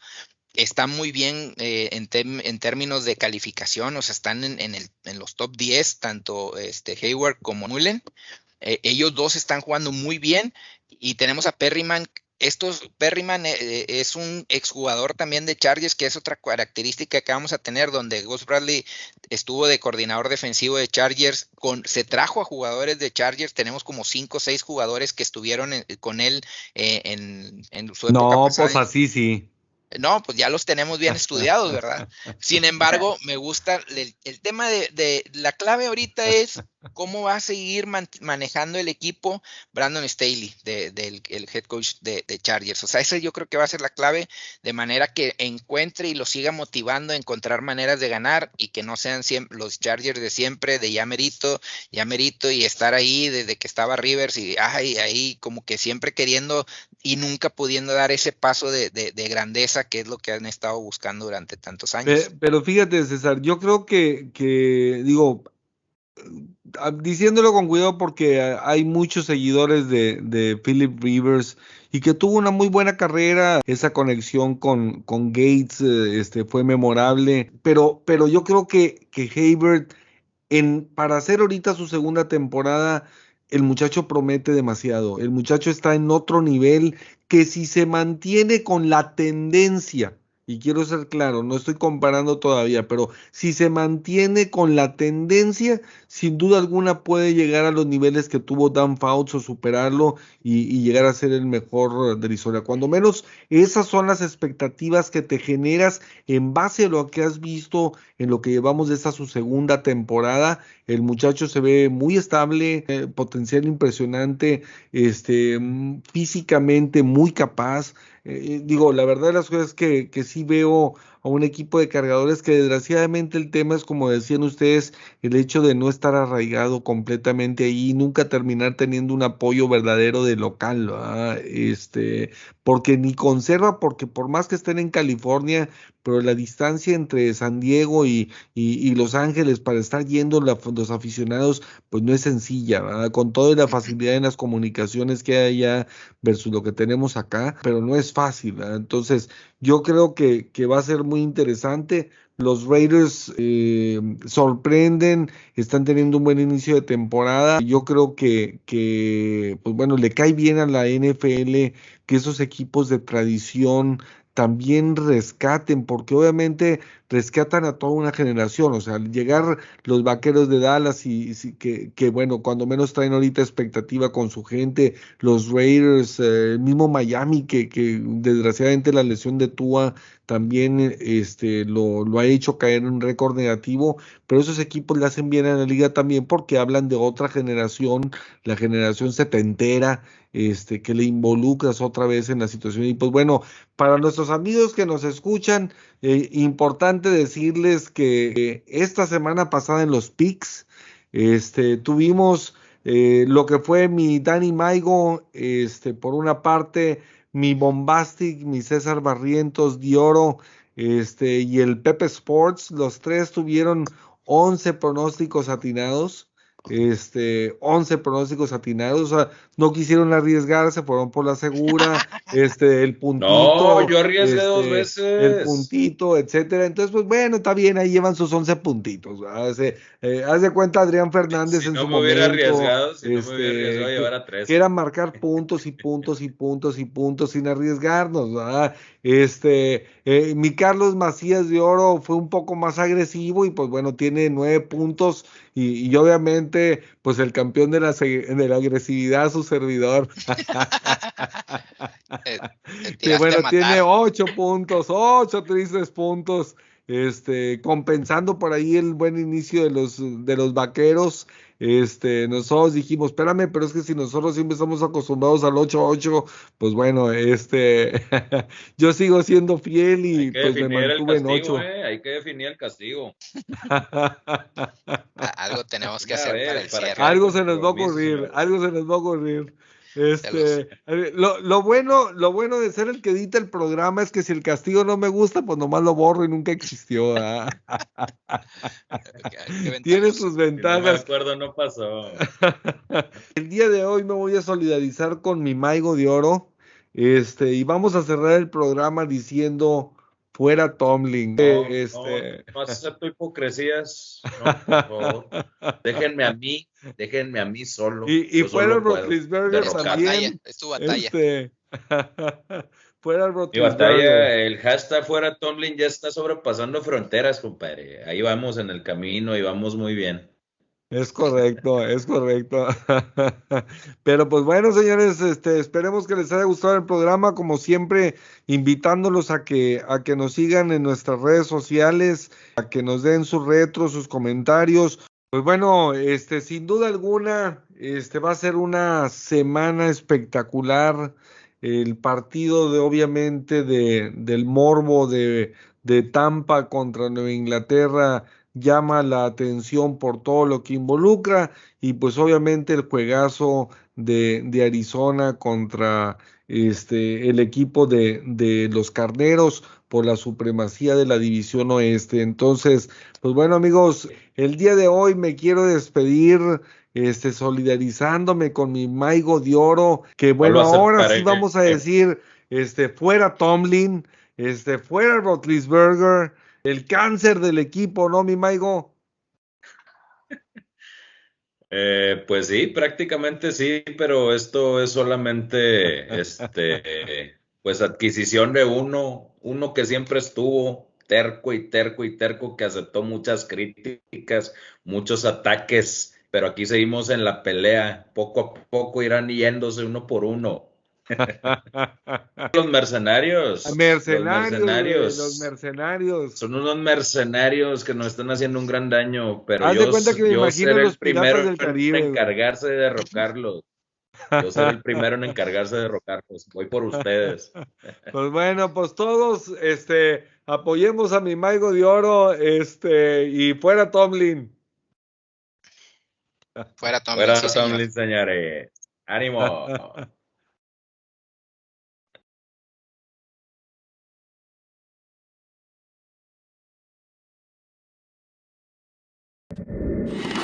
D: están muy bien eh, en, en, términos de calificación, o sea, están en, en, el, en los top 10, tanto este, Hayward como Mullen. Eh, ellos dos están jugando muy bien y tenemos a Perryman. Estos, Perryman eh, es un exjugador también de Chargers, que es otra característica que vamos a tener, donde Gus Bradley estuvo de coordinador defensivo de Chargers, con, se trajo a jugadores de Chargers, tenemos como cinco o seis jugadores que estuvieron con él en, su época.
C: No, pues así sí.
D: No, pues ya los tenemos bien estudiados, ¿verdad? Sin embargo, me gusta el, tema de, de, la clave ahorita es cómo va a seguir man, manejando el equipo Brandon Staley, del de, el head coach de, de, Chargers. O sea, esa yo creo que va a ser la clave, de manera que encuentre y lo siga motivando a encontrar maneras de ganar y que no sean siempre, los Chargers de siempre, de ya merito, ya merito y estar ahí desde que estaba Rivers y ay, ahí como que siempre queriendo y nunca pudiendo dar ese paso de, de, de, grandeza que es lo que han estado buscando durante tantos años.
C: Pero, pero fíjate, César, yo creo que, que, digo, diciéndolo con cuidado porque hay muchos seguidores de, Philip Rivers y que tuvo una muy buena carrera, esa conexión con, Gates este, fue memorable, pero, pero yo creo que, que para hacer ahorita su segunda temporada, el muchacho promete demasiado. El muchacho está en otro nivel que si se mantiene con la tendencia y quiero ser claro, no estoy comparando todavía, pero si se mantiene con la tendencia, sin duda alguna puede llegar a los niveles que tuvo Dan Fouts o superarlo y, llegar a ser el mejor de la historia. Cuando menos esas son las expectativas que te generas en base a lo que has visto en lo que llevamos de esta su segunda temporada. El muchacho se ve muy estable, eh, potencial impresionante, este, mm, físicamente muy capaz. Eh, digo, la verdad de las cosas que, que sí veo a un equipo de cargadores que desgraciadamente el tema es, como decían ustedes, el hecho de no estar arraigado completamente ahí, nunca terminar teniendo un apoyo verdadero de local, este, porque ni conserva, porque por más que estén en California, pero la distancia entre San Diego y, y, Los Ángeles para estar yendo los aficionados, pues no es sencilla, con toda la facilidad en las comunicaciones que hay allá versus lo que tenemos acá, pero no es fácil, entonces yo creo que, que va a ser muy interesante. Los Raiders eh, sorprenden, están teniendo un buen inicio de temporada. Yo creo que, que, pues bueno, le cae bien a la NFL que esos equipos de tradición también rescaten, porque obviamente rescatan a toda una generación, o sea, llegar los vaqueros de Dallas y, que, que, bueno, cuando menos traen ahorita expectativa con su gente, los Raiders, eh, el mismo Miami, que, que desgraciadamente la lesión de Tua también este, lo, lo ha hecho caer en un récord negativo, pero esos equipos le hacen bien a la liga también porque hablan de otra generación, la generación setentera, este, que le involucras otra vez en la situación. Y pues bueno, para nuestros amigos que nos escuchan, eh, importante decirles que esta semana pasada en los PICS, este, tuvimos eh, lo que fue mi Danny Maigo, este, por una parte, mi Bombastic, mi César Barrientos, Dioro, este, y el Pepe Sports, los tres tuvieron 11 pronósticos atinados este, 11 pronósticos atinados, o sea, no quisieron arriesgarse, fueron por la segura, (laughs) este, el puntito.
E: No, yo arriesgué dos este, veces.
C: El puntito, etcétera. Entonces, pues bueno, está bien, ahí llevan sus 11 puntitos. Hace, eh, haz de cuenta Adrián Fernández
E: si
C: en
E: no
C: su
E: me hubiera. Arriesgado, si no me hubiera este, arriesgado a llevar a tres.
C: Que era marcar puntos y puntos y puntos y puntos sin arriesgarnos, ¿verdad? Este, eh, mi Carlos Macías de Oro fue un poco más agresivo y pues bueno, tiene nueve puntos y, obviamente pues el campeón de la, de la agresividad, su servidor. (laughs) Que bueno, tiene ocho puntos, ocho tristes puntos este, compensando por ahí el buen inicio de los, de los vaqueros. Este, nosotros dijimos, espérame, pero es que si nosotros siempre estamos acostumbrados al 8-8, pues bueno, este, (laughs) yo sigo siendo fiel y pues me mantuve en 8.
E: Eh, hay que definir el castigo.
D: algo tenemos que hacer para el cierre.
C: Algo se nos va a ocurrir, algo se nos va a ocurrir. Este, lo, lo, bueno, lo bueno de ser el que edita el programa es que si el castigo no me gusta, pues nomás lo borro y nunca existió. (laughs) Tiene sus ventajas. No me
E: acuerdo, no pasó. (laughs)
C: el día de hoy me voy a solidarizar con mi Maigo de Oro. Este, y vamos a cerrar el programa diciendo fuera Tomlin.
E: No,
C: este...
E: no, (laughs) no acepto hipocresías. No, Déjenme a mí, déjenme a mí solo.
C: Y, y fuera Rotlisberger también.
D: Es tu batalla.
C: Este... (laughs) fuera
E: Mi batalla, el hashtag fuera Tomlin ya está sobrepasando fronteras, compadre. Ahí vamos en el camino y vamos muy bien.
C: Es correcto, es correcto. (laughs) Pero pues bueno, señores, este, esperemos que les haya gustado el programa, como siempre, invitándolos a que, a que nos sigan en nuestras redes sociales, a que nos den sus retros, sus comentarios. Pues bueno, este, sin duda alguna, este va a ser una semana espectacular. El partido de, obviamente, de, del morbo de, de Tampa contra Nueva Inglaterra llama la atención por todo lo que involucra y pues obviamente el juegazo de, de Arizona contra este, el equipo de, de, los carneros por la supremacía de la división oeste. Entonces, pues bueno amigos, el día de hoy me quiero despedir este, solidarizándome con mi Maigo de Oro, que bueno, ahora sí vamos a decir, este, fuera Tomlin, este, fuera Rotlisberger, el cáncer del equipo, ¿no, mi Maigo?
E: Eh, pues sí, prácticamente sí, pero esto es solamente (laughs) este, pues adquisición de uno, uno que siempre estuvo terco y terco y terco, que aceptó muchas críticas, muchos ataques, pero aquí seguimos en la pelea, poco a poco irán yéndose uno por uno. (laughs) los mercenarios.
C: Mercenarios. Los mercenarios. Los mercenarios.
E: Son unos mercenarios que nos están haciendo un gran daño, pero yo, yo seré el primero en encargarse de derrocarlos. Yo soy el primero en encargarse de derrocarlos. Voy por ustedes. (laughs)
C: Pues bueno, pues todos este, apoyemos a mi Maigo de Oro este, y fuera Tomlin.
D: Fuera Tomlin.
E: Fuera Tomlin, señores. Ánimo. (laughs) you